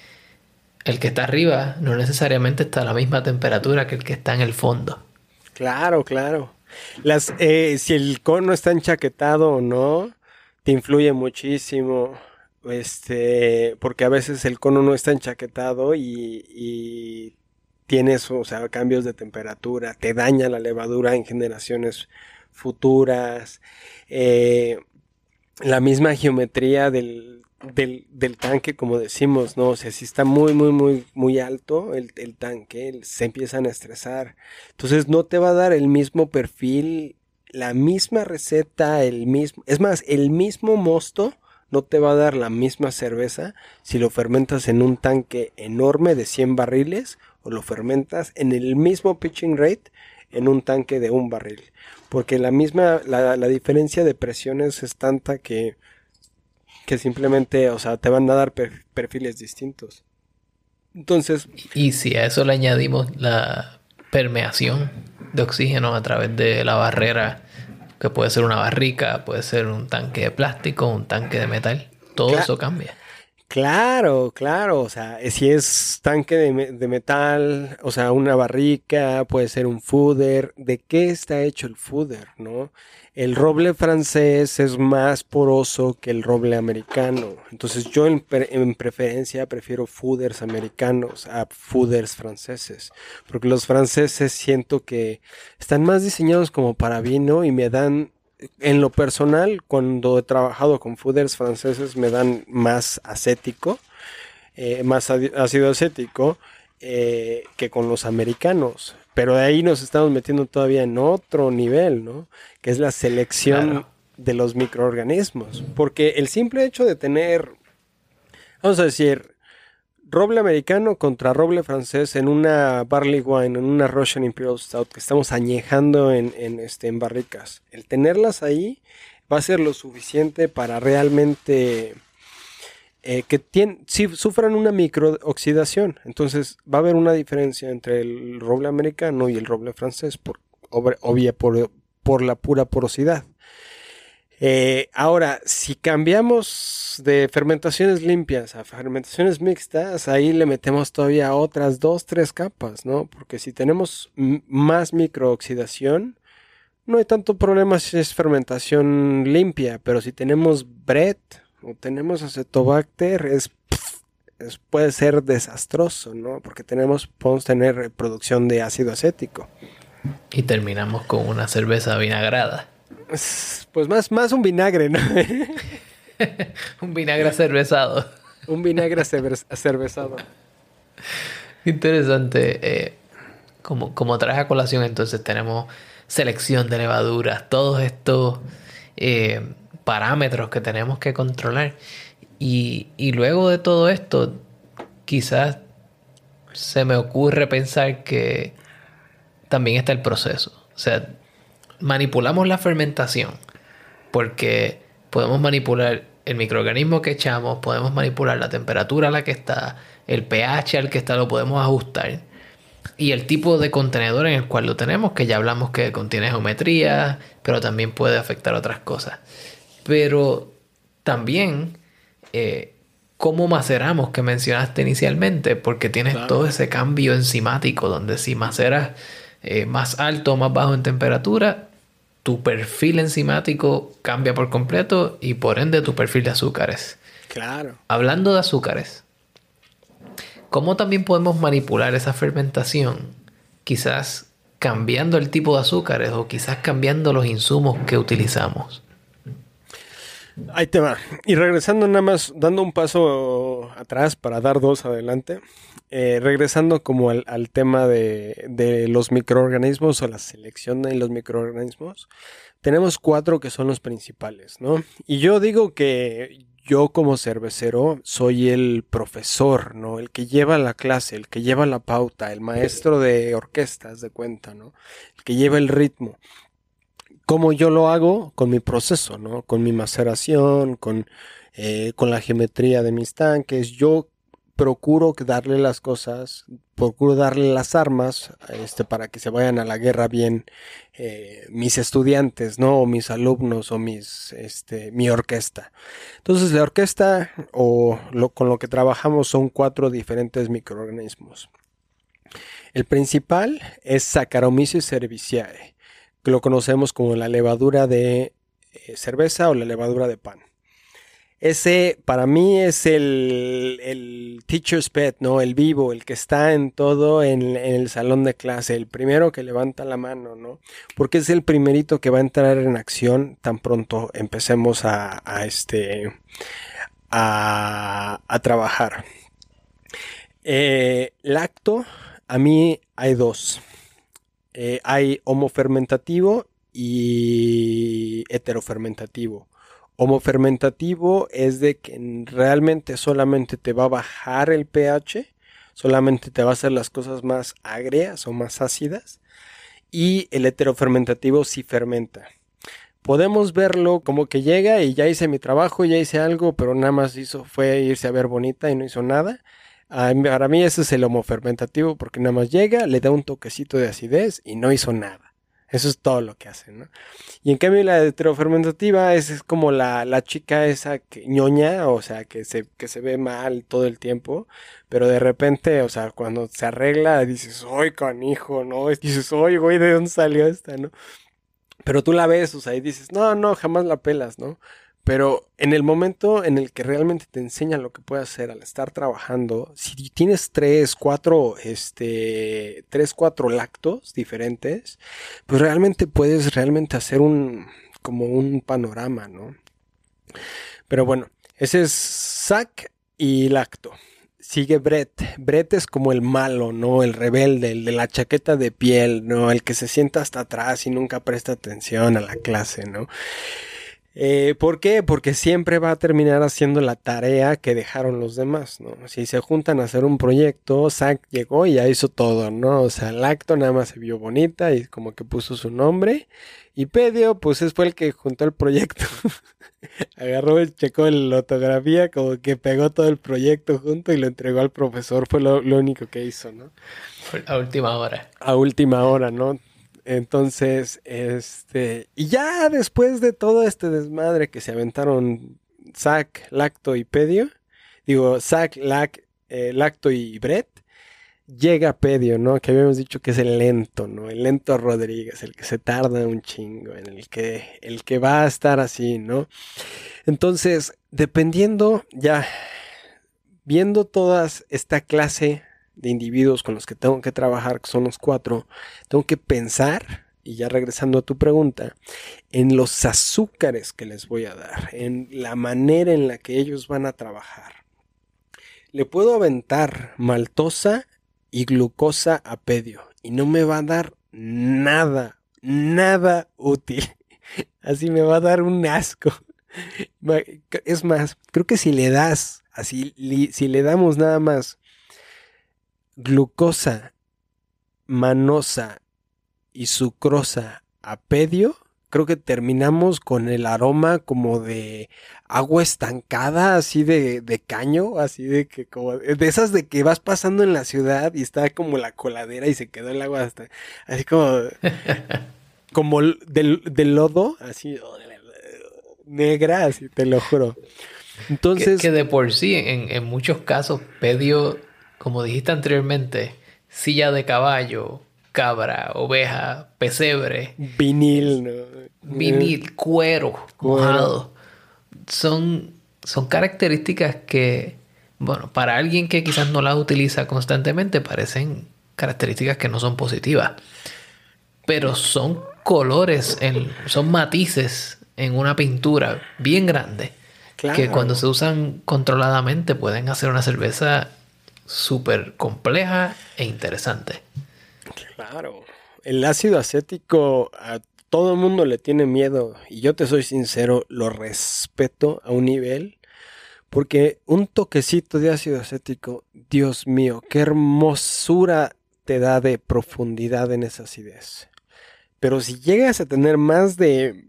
S1: el que está arriba no necesariamente está a la misma temperatura que el que está en el fondo.
S2: Claro, claro. Las, eh, si el cono está enchaquetado o no, te influye muchísimo. Este, porque a veces el cono no está enchaquetado y, y tienes, o sea, cambios de temperatura, te daña la levadura en generaciones futuras, eh, la misma geometría del, del, tanque, como decimos, ¿no? O sea, si está muy, muy, muy, muy alto el, tanque, se empiezan a estresar. Entonces no te va a dar el mismo perfil, la misma receta, el mismo, es más, el mismo mosto no te va a dar la misma cerveza si lo fermentas en un tanque enorme de 100 barriles o lo fermentas en el mismo pitching rate en un tanque de un barril. Porque la misma, la, diferencia de presiones es tanta que, que simplemente, o sea, te van a dar perfiles distintos. Entonces...
S1: Y si a eso le añadimos la permeación de oxígeno a través de la barrera, que puede ser una barrica, puede ser un tanque de plástico, un tanque de metal, todo eso cambia.
S2: Claro, claro, o sea, si es tanque de, metal, o sea, una barrica, puede ser un fooder, ¿de qué está hecho el fooder, no? El roble francés es más poroso que el roble americano, entonces yo en, en preferencia prefiero fooders americanos a fooders franceses, porque los franceses siento que están más diseñados como para vino y me dan en lo personal, cuando he trabajado con fooders franceses, me dan más acético, eh, más ácido acético eh, que con los americanos. Pero de ahí nos estamos metiendo todavía en otro nivel, ¿no? Que es la selección de los microorganismos. Porque el simple hecho de tener, vamos a decir, roble americano contra roble francés en una barley wine, en una Russian Imperial Stout que estamos añejando en, este, en barricas. El tenerlas ahí va a ser lo suficiente para realmente eh, que sufran una microoxidación. Entonces va a haber una diferencia entre el roble americano y el roble francés, por, obvia por, por la pura porosidad. Eh, ahora, si cambiamos de fermentaciones limpias a fermentaciones mixtas, ahí le metemos todavía otras dos, tres capas, ¿no? Porque si tenemos más microoxidación, no hay tanto problema si es fermentación limpia, pero si tenemos Brett o tenemos acetobacter, es, puede ser desastroso, ¿no? Porque tenemos, podemos tener producción de ácido acético.
S1: Y terminamos con una cerveza vinagrada.
S2: Pues más, más un vinagre, ¿no?
S1: un vinagre cervezado.
S2: un vinagre cervezado.
S1: Interesante. Eh, como, como traje a colación, entonces tenemos selección de levaduras, todos estos eh, parámetros que tenemos que controlar. Y, y luego de todo esto, quizás se me ocurre pensar que también está el proceso. O sea, manipulamos la fermentación porque podemos manipular el microorganismo que echamos, podemos manipular la temperatura a la que está, el pH al que está, lo podemos ajustar. Y el tipo de contenedor en el cual lo tenemos, que ya hablamos que contiene geometría, pero también puede afectar otras cosas. Pero también eh, cómo maceramos que mencionaste inicialmente, porque tienes todo ese cambio enzimático donde si maceras eh, más alto o más bajo en temperatura, tu perfil enzimático cambia por completo y por ende tu perfil de azúcares.
S2: Claro.
S1: Hablando de azúcares, ¿cómo también podemos manipular esa fermentación? Quizás cambiando el tipo de azúcares o quizás cambiando los insumos que utilizamos.
S2: Ahí te va. Y regresando nada más, dando un paso atrás para dar dos adelante, eh, regresando como al, tema de, los microorganismos o la selección de los microorganismos, tenemos cuatro que son los principales, ¿no? Y yo digo que yo como cervecero soy el profesor, ¿no? El que lleva la clase, el que lleva la pauta, el maestro de orquestas de cuenta, ¿no? El que lleva el ritmo cómo yo lo hago con mi proceso, ¿no? Con mi maceración, con, eh, con la geometría de mis tanques. Yo procuro darle las cosas, procuro darle las armas este, para que se vayan a la guerra bien eh, mis estudiantes, ¿no? O mis alumnos o mis, este, mi orquesta. Entonces la orquesta o lo, con lo que trabajamos son cuatro diferentes microorganismos. El principal es Saccharomyces cerevisiae que lo conocemos como la levadura de eh, cerveza o la levadura de pan. Ese para mí es el, el, teacher's pet, ¿no? El vivo, el que está en todo en, el salón de clase, el primero que levanta la mano, ¿no? Porque es el primerito que va a entrar en acción tan pronto empecemos a, este, a, trabajar. Eh, lacto, a mí hay dos. Eh, hay homofermentativo y heterofermentativo. Homofermentativo es de que realmente solamente te va a bajar el pH, solamente te va a hacer las cosas más agrias o más ácidas. Y el heterofermentativo sí fermenta. Podemos verlo como que llega y ya hice mi trabajo, ya hice algo, pero nada más hizo fue irse a ver bonita y no hizo nada. Para mí ese es el homofermentativo porque nada más llega, le da un toquecito de acidez y no hizo nada. Eso es todo lo que hace, ¿no? Y en cambio la heterofermentativa es, como la, la, chica esa que, ñoña, o sea, que se, que se ve mal todo el tiempo, pero de repente, o sea, cuando se arregla, dices, ¡ay, canijo! ¿no? Dices, ¡ay, güey, de dónde salió esta, no! Pero tú la ves, o sea, y dices, no, no, jamás la pelas, ¿no? Pero en el momento en el que realmente te enseñan lo que puedes hacer al estar trabajando, si tienes tres, cuatro, este, tres, cuatro lactos diferentes, pues realmente puedes realmente hacer un, como un panorama, ¿no? Pero bueno, ese es sac y lacto. Sigue Brett. Brett es como el malo, ¿no? El rebelde, el de la chaqueta de piel, ¿no? El que se sienta hasta atrás y nunca presta atención a la clase, ¿no? Eh, ¿Por qué? Porque siempre va a terminar haciendo la tarea que dejaron los demás, ¿no? Si se juntan a hacer un proyecto, Zack llegó y ya hizo todo, ¿no? O sea, el acto nada más se vio bonita y como que puso su nombre. Y Pedio, pues fue el que juntó el proyecto. agarró, checó la lotografía, como que pegó todo el proyecto junto y lo entregó al profesor. Fue lo, único que hizo, ¿no?
S1: A última hora.
S2: A última hora, ¿no? Entonces, este. Y ya después de todo este desmadre que se aventaron Zack, Lacto y Pedio, digo, Zack, Lac, eh, Lacto y Brett, llega Pedio, ¿no? Que habíamos dicho que es el lento, ¿no? El lento Rodríguez, el que se tarda un chingo, en el que, el que va a estar así, ¿no? Entonces, dependiendo, ya, viendo todas esta clase de individuos con los que tengo que trabajar, que son los cuatro, tengo que pensar, y ya regresando a tu pregunta, en los azúcares que les voy a dar, en la manera en la que ellos van a trabajar. Le puedo aventar maltosa y glucosa a pedio. Y no me va a dar nada, nada útil. Así me va a dar un asco. Es más, creo que si le das, así, si le damos nada más glucosa, manosa y sucrosa a pedio, creo que terminamos con el aroma como de agua estancada, así de, de caño, así de que como de esas de que vas pasando en la ciudad y está como la coladera y se quedó el agua hasta así como como del, lodo, así negra, así te lo juro.
S1: Entonces que, de por sí en, en muchos casos pedio, como dijiste anteriormente, silla de caballo, cabra, oveja, pesebre.
S2: Vinil, ¿no?
S1: Vinil, cuero, mojado. Son, son características que, bueno, para alguien que quizás no las utiliza constantemente, parecen características que no son positivas. Pero son colores, son matices en una pintura bien grande. Que cuando se usan controladamente pueden hacer una cerveza súper compleja e interesante.
S2: Claro. El ácido acético a todo el mundo le tiene miedo y yo te soy sincero, lo respeto a un nivel porque un toquecito de ácido acético, Dios mío, qué hermosura te da de profundidad en esa acidez. Pero si llegas a tener más de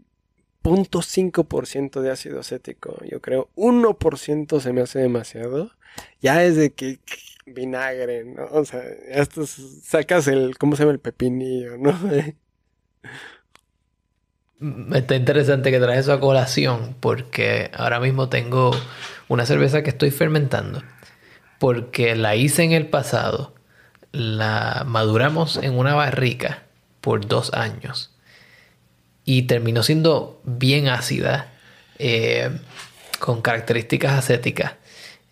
S2: 0.5% de ácido acético, yo creo 1% se me hace demasiado, ya es de que vinagre, ¿no? O sea, sacas el, ¿cómo se llama el pepinillo, no?
S1: Mm, está interesante que traes eso a colación porque ahora mismo tengo una cerveza que estoy fermentando porque la hice en el pasado, la maduramos en una barrica por dos años y terminó siendo bien ácida eh, con características acéticas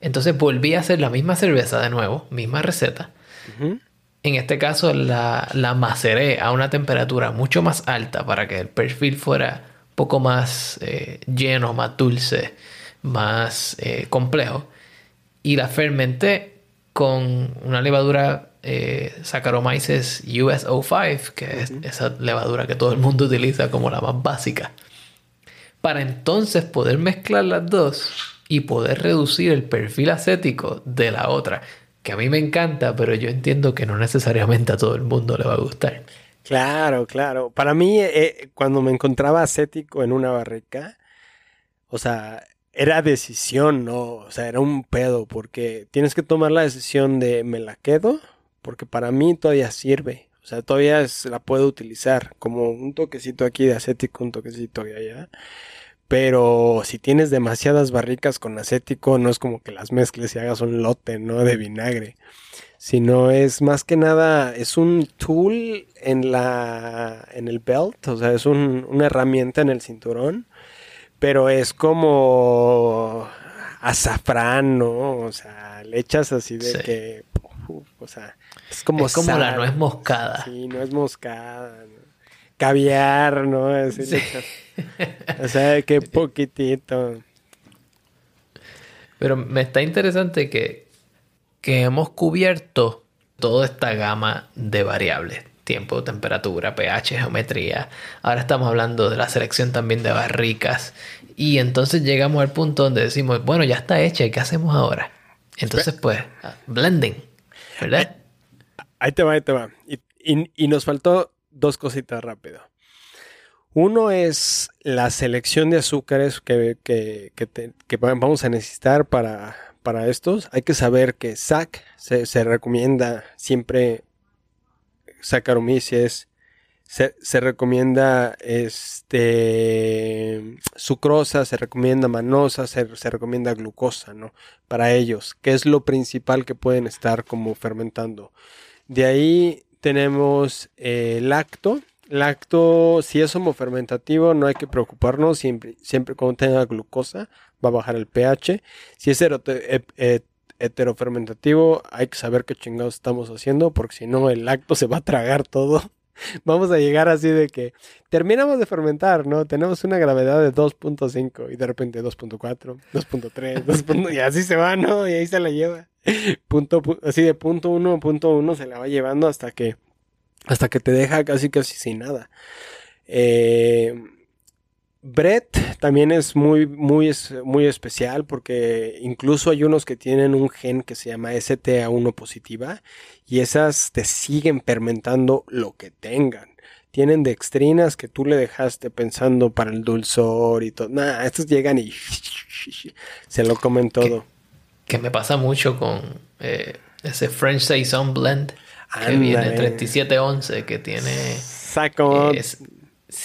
S1: entonces volví a hacer la misma cerveza de nuevo, misma receta. En este caso la, la, maceré a una temperatura mucho más alta para que el perfil fuera un poco más eh, lleno, más dulce, más eh, complejo. Y la fermenté con una levadura eh, Saccharomyces US-05, que es esa levadura que todo el mundo utiliza como la más básica. Para entonces poder mezclar las dos y poder reducir el perfil acético de la otra, que a mí me encanta, pero yo entiendo que no necesariamente a todo el mundo le va a gustar.
S2: Claro, claro. Para mí, eh, cuando me encontraba acético en una barrica, o sea, era decisión, ¿no? O sea, era un pedo, porque tienes que tomar la decisión de me la quedo, porque para mí todavía sirve. O sea, todavía la puedo utilizar como un toquecito aquí de acético, un toquecito de allá. Pero si tienes demasiadas barricas con acético, no es como que las mezcles y hagas un lote, ¿no? De vinagre. Sino es más que nada, es un tool en la, en el belt, o sea, es una herramienta en el cinturón. Pero es como azafrán, ¿no? O sea, le echas así de que, o sea,
S1: es como... Es como la nuez moscada.
S2: Sí, no es moscada. Caviar, ¿no? Así o sea, qué poquitito.
S1: Pero me está interesante que, que hemos cubierto toda esta gama de variables. Tiempo, temperatura, pH, geometría. Ahora estamos hablando de la selección también de barricas. Y entonces llegamos al punto donde decimos, bueno, ya está hecha, ¿y qué hacemos ahora? Entonces, pues, blending, ¿verdad?
S2: Ahí te va, ahí te va. Y, nos faltó dos cositas rápido. Uno es la selección de azúcares que, que, que, vamos a necesitar para, para, estos. Hay que saber que SAC se, se recomienda siempre Saccharomyces se, recomienda este sucrosa, se recomienda manosa, se, recomienda glucosa, ¿no? Para ellos, que es lo principal que pueden estar como fermentando. De ahí tenemos eh, lacto. Lacto, si es homofermentativo, no hay que preocuparnos. Siempre, siempre cuando tenga glucosa, va a bajar el pH. Si es heterofermentativo, hay que saber qué chingados estamos haciendo, porque si no, el lacto se va a tragar todo vamos a llegar así de que terminamos de fermentar, ¿no? Tenemos una gravedad de 2.5 y de repente 2.4, 2.3, y así se va, ¿no? Y ahí se la lleva. Punto, así de punto uno, punto uno se la va llevando hasta que, hasta que te deja casi casi sin nada. Eh, Brett también es muy, muy, muy especial porque incluso hay unos que tienen un gen que se llama STA1 positiva y esas te siguen fermentando lo que tengan. Tienen dextrinas que tú le dejaste pensando para el dulzor y todo. Nah, estos llegan y se lo comen todo.
S1: Que, me pasa mucho con eh, ese French Saison Blend que viene 3711 que tiene...
S2: Saco.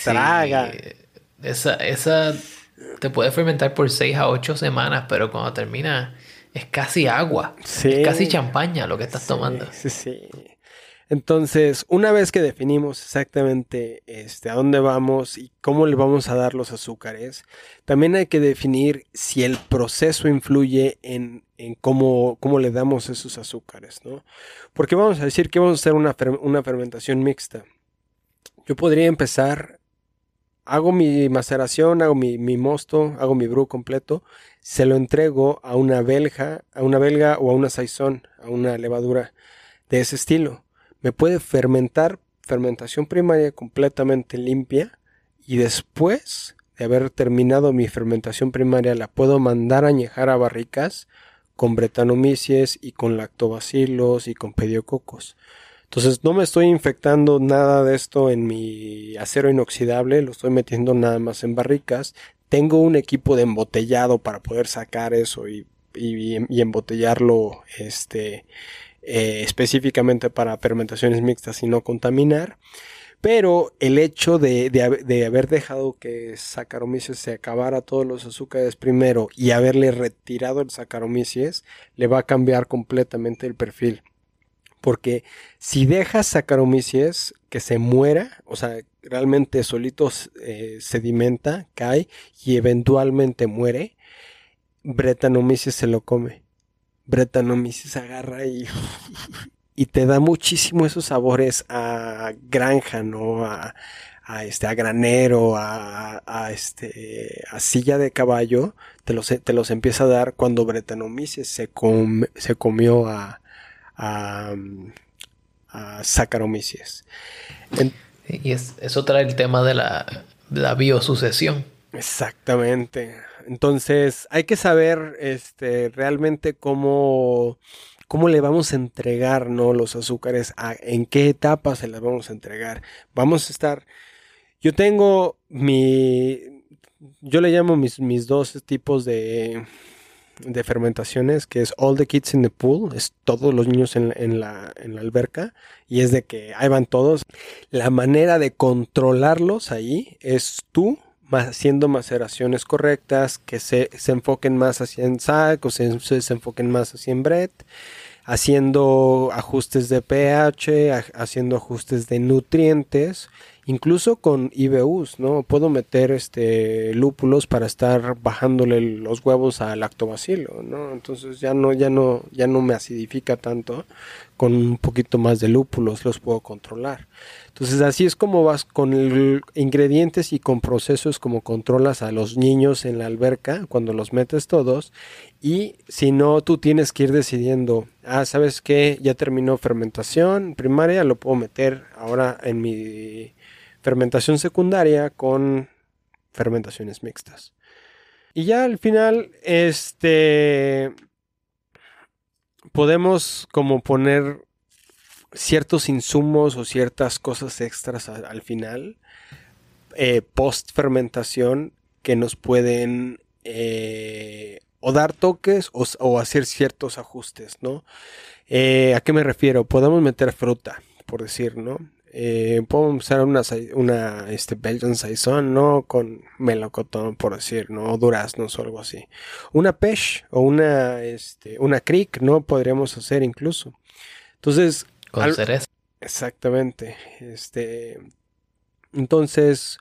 S2: traga.
S1: Esa, esa te puede fermentar por 6 a 8 semanas, pero cuando termina es casi agua. Es casi champaña lo que estás tomando.
S2: Sí, sí. Entonces, una vez que definimos exactamente este, a dónde vamos y cómo le vamos a dar los azúcares, también hay que definir si el proceso influye en, en cómo, cómo, le damos esos azúcares, ¿no? Porque vamos a decir que vamos a hacer una, una fermentación mixta. Yo podría empezar hago mi maceración, hago mi, mosto, hago mi brew completo, se lo entrego a una belga, a una belga o a una saison, a una levadura de ese estilo. Me puede fermentar fermentación primaria completamente limpia y después de haber terminado mi fermentación primaria la puedo mandar a añejar a barricas con bretanomices y con lactobacilos y con pediococos. Entonces no me estoy infectando nada de esto en mi acero inoxidable, lo estoy metiendo nada más en barricas. Tengo un equipo de embotellado para poder sacar eso y, embotellarlo este, eh, específicamente para fermentaciones mixtas y no contaminar. Pero el hecho de, de, haber dejado que Saccharomyces se acabara todos los azúcares primero y haberle retirado el Saccharomyces le va a cambiar completamente el perfil. Porque si dejas Saccharomyces que se muera, o sea, realmente solito eh, sedimenta, cae y eventualmente muere, Brettanomyces se lo come. Brettanomyces agarra y, y te da muchísimo esos sabores a granja, ¿no? A, este, a granero, a, a, este, a silla de caballo, te los, te los empieza a dar cuando Brettanomyces se, se comió a, a, a Saccharomyces.
S1: y es, eso trae el tema de la, la, biosucesión.
S2: Exactamente. Entonces hay que saber este, realmente cómo, cómo le vamos a entregar ¿no? los azúcares, en qué etapa se las vamos a entregar. Vamos a estar... Yo tengo mi... Yo le llamo mis, mis dos tipos de, de fermentaciones, que es All the Kids in the Pool, es todos los niños en, la, en la alberca, y es de que ahí van todos. La manera de controlarlos ahí es tú haciendo maceraciones correctas, que se, enfoquen más hacia en sac o se, se, enfoquen más hacia en bread, haciendo ajustes de pH, haciendo ajustes de nutrientes incluso con IBUs, ¿no? Puedo meter este lúpulos para estar bajándole los huevos al lactobacilo, ¿no? Entonces ya no, ya no, ya no me acidifica tanto. Con un poquito más de lúpulos los puedo controlar. Entonces así es como vas con ingredientes y con procesos como controlas a los niños en la alberca cuando los metes todos. Y si no, tú tienes que ir decidiendo, ah, ¿sabes qué? Ya terminó fermentación primaria, lo puedo meter ahora en mi fermentación secundaria con fermentaciones mixtas. Y ya al final, este, podemos como poner ciertos insumos o ciertas cosas extras al, final eh, post fermentación que nos pueden eh, o dar toques o, hacer ciertos ajustes, ¿no? Eh, ¿A qué me refiero? Podemos meter fruta, por decir, ¿no? Eh, podemos usar una, una este, Belgian Saison, ¿no? Con melocotón, por decir, ¿no? O duraznos o algo así. Una pesh o una, este, una creek, ¿no? Podríamos hacer incluso. Entonces...
S1: Con cereza.
S2: Exactamente. Este... Entonces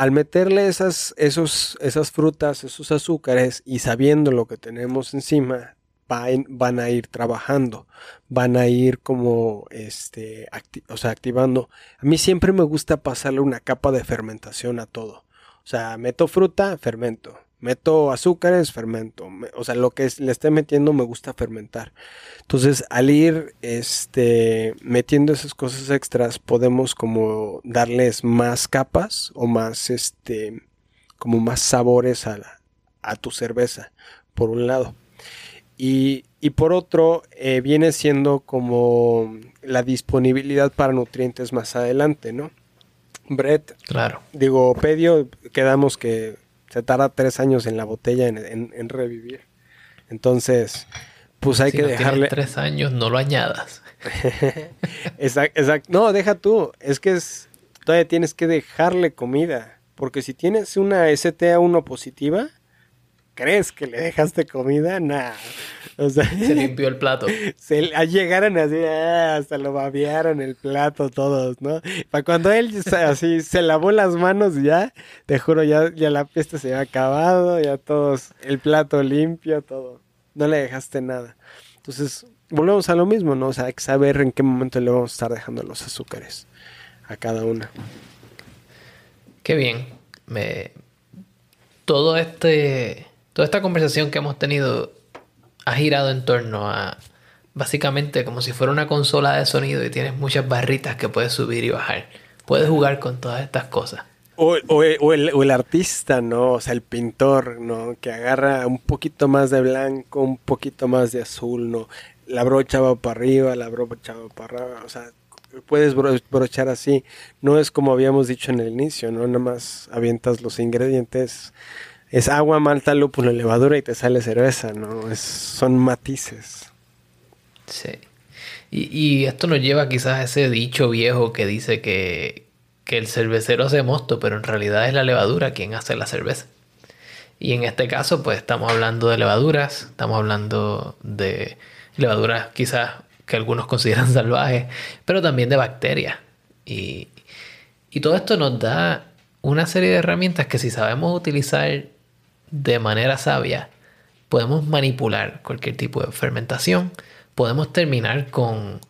S2: al meterle esas, esos, esas frutas, esos azúcares y sabiendo lo que tenemos encima, van, a ir trabajando, van a ir como, este, o sea, activando. A mí siempre me gusta pasarle una capa de fermentación a todo. O sea, meto fruta, fermento meto azúcares, fermento. O sea, lo que le esté metiendo me gusta fermentar. Entonces, al ir este, metiendo esas cosas extras, podemos como darles más capas o más, este, como más sabores a, a tu cerveza, por un lado. Y, y por otro, eh, viene siendo como la disponibilidad para nutrientes más adelante, ¿no? Brett.
S1: Claro.
S2: Digo, Pedio, quedamos que se tarda tres años en la botella en, revivir. Entonces, pues hay que dejarle.
S1: tres años, no lo añadas.
S2: exacto, No, deja tú. Es que es, todavía tienes que dejarle comida. Porque si tienes una STA1 positiva, ¿crees que le dejaste comida? Nada.
S1: se limpió el plato.
S2: Se llegaron así, ah, hasta lo babearon el plato todos, ¿no? Para cuando él así se lavó las manos ya, te juro, ya, ya la fiesta se había acabado, ya todos, el plato limpio, todo. No le dejaste nada. Entonces, volvemos a lo mismo, ¿no? O sea, hay que saber en qué momento le vamos a estar dejando los azúcares a cada una.
S1: Qué bien. Me... Todo este... Toda esta conversación que hemos tenido ha girado en torno a básicamente como si fuera una consola de sonido y tienes muchas barritas que puedes subir y bajar. Puedes jugar con todas estas cosas.
S2: O, el, artista, ¿no? O sea, el pintor, ¿no? Que agarra un poquito más de blanco, un poquito más de azul, ¿no? La brocha va para arriba, la brocha va para arriba, o sea, puedes brochar así. No es como habíamos dicho en el inicio, ¿no? Nada más avientas los ingredientes es agua, malta, lúpulo, levadura y te sale cerveza, ¿no? Es, son matices.
S1: Sí. Y, esto nos lleva quizás a ese dicho viejo que dice que, que el cervecero hace mosto, pero en realidad es la levadura quien hace la cerveza. Y en este caso, pues estamos hablando de levaduras, estamos hablando de levaduras quizás que algunos consideran salvajes, pero también de bacterias. Y, y todo esto nos da una serie de herramientas que si sabemos utilizar de manera sabia, podemos manipular cualquier tipo de fermentación, podemos terminar con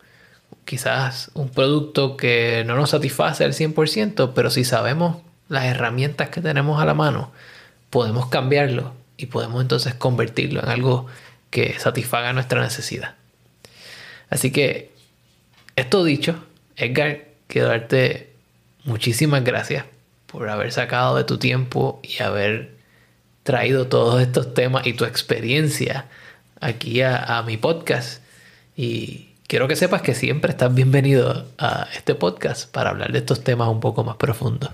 S1: quizás un producto que no nos satisface al 100%, pero si sabemos las herramientas que tenemos a la mano, podemos cambiarlo y podemos entonces convertirlo en algo que satisfaga nuestra necesidad. Así que, esto dicho, Edgar, quiero darte muchísimas gracias por haber sacado de tu tiempo y haber traído todos estos temas y tu experiencia aquí a, mi podcast. Y quiero que sepas que siempre estás bienvenido a este podcast para hablar de estos temas un poco más profundos.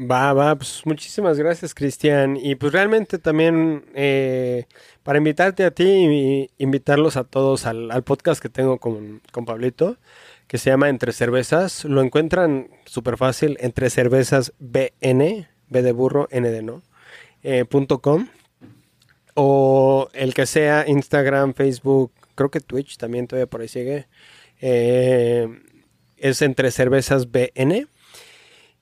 S2: Va, va, pues muchísimas gracias Cristian. Y pues realmente también eh, para invitarte a ti y invitarlos a todos al, podcast que tengo con, con, Pablito, que se llama Entre Cervezas. Lo encuentran súper fácil, Entre Cervezas BN, B de burro, N de no. Eh, o el que sea Instagram, Facebook, creo que Twitch también todavía por ahí sigue. Eh, es entre cervezas BN.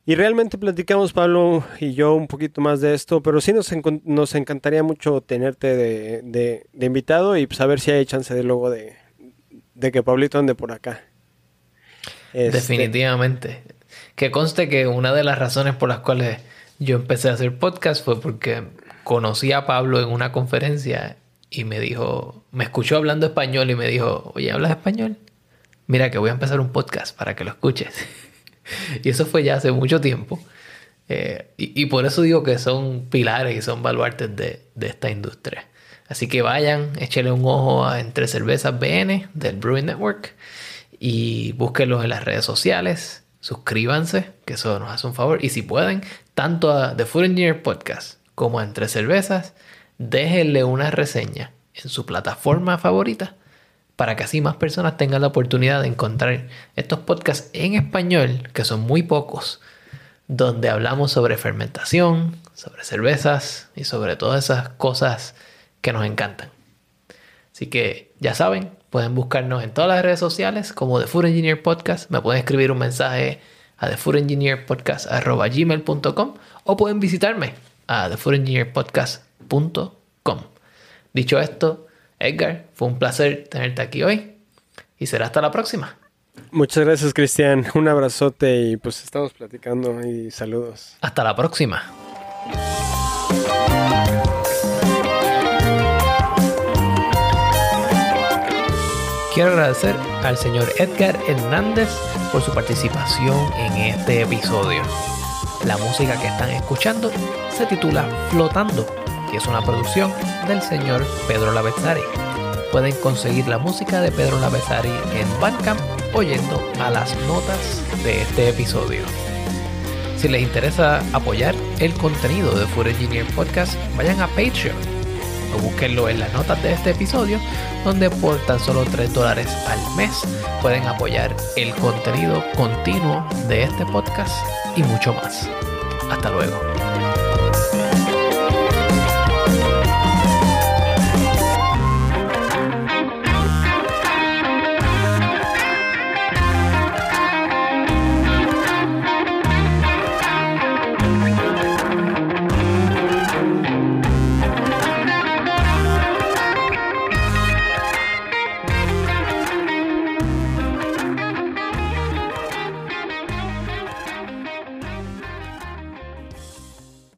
S2: Y realmente platicamos, Pablo y yo, un poquito más de esto, pero sí nos, nos encantaría mucho tenerte de, invitado y saber si hay chance de luego de, que Pablito ande por acá.
S1: Este, Definitivamente. Que conste que una de las razones por las cuales yo empecé a hacer podcast fue porque conocí a Pablo en una conferencia y me dijo, me escuchó hablando español y me dijo, oye, ¿hablas español? Mira que voy a empezar un podcast para que lo escuches. y eso fue ya hace mucho tiempo. Eh, y, por eso digo que son pilares y son baluartes de, de esta industria. Así que vayan, échenle un ojo a Entre Cervezas BN del Brewing Network y búsquenlos en las redes sociales suscríbanse, que eso nos hace un favor. Y si pueden, tanto a The Food Engineer Podcast como a Entre Cervezas, déjenle una reseña en su plataforma favorita para que así más personas tengan la oportunidad de encontrar estos podcasts en español, que son muy pocos, donde hablamos sobre fermentación, sobre cervezas y sobre todas esas cosas que nos encantan. Así que ya saben, pueden buscarnos en todas las redes sociales como The Food Engineer Podcast. Me pueden escribir un mensaje a thefoodengineerpodcast.gmail.com o pueden visitarme a thefoodengineerpodcast.com. Dicho esto, Edgar, fue un placer tenerte aquí hoy y será hasta la próxima.
S2: Muchas gracias, Cristian. Un abrazote y pues estamos platicando y saludos.
S1: Hasta la próxima. Quiero agradecer al señor Edgar Hernández por su participación en este episodio. La música que están escuchando se titula Flotando, que es una producción del señor Pedro Lavezari. Pueden conseguir la música de Pedro Lavezari en Bandcamp oyendo a las notas de este episodio. Si les interesa apoyar el contenido de Food Engineer Podcast, vayan a Patreon o búsquenlo en las notas de este episodio, donde por tan solo 3 dólares al mes pueden apoyar el contenido continuo de este podcast y mucho más. Hasta luego.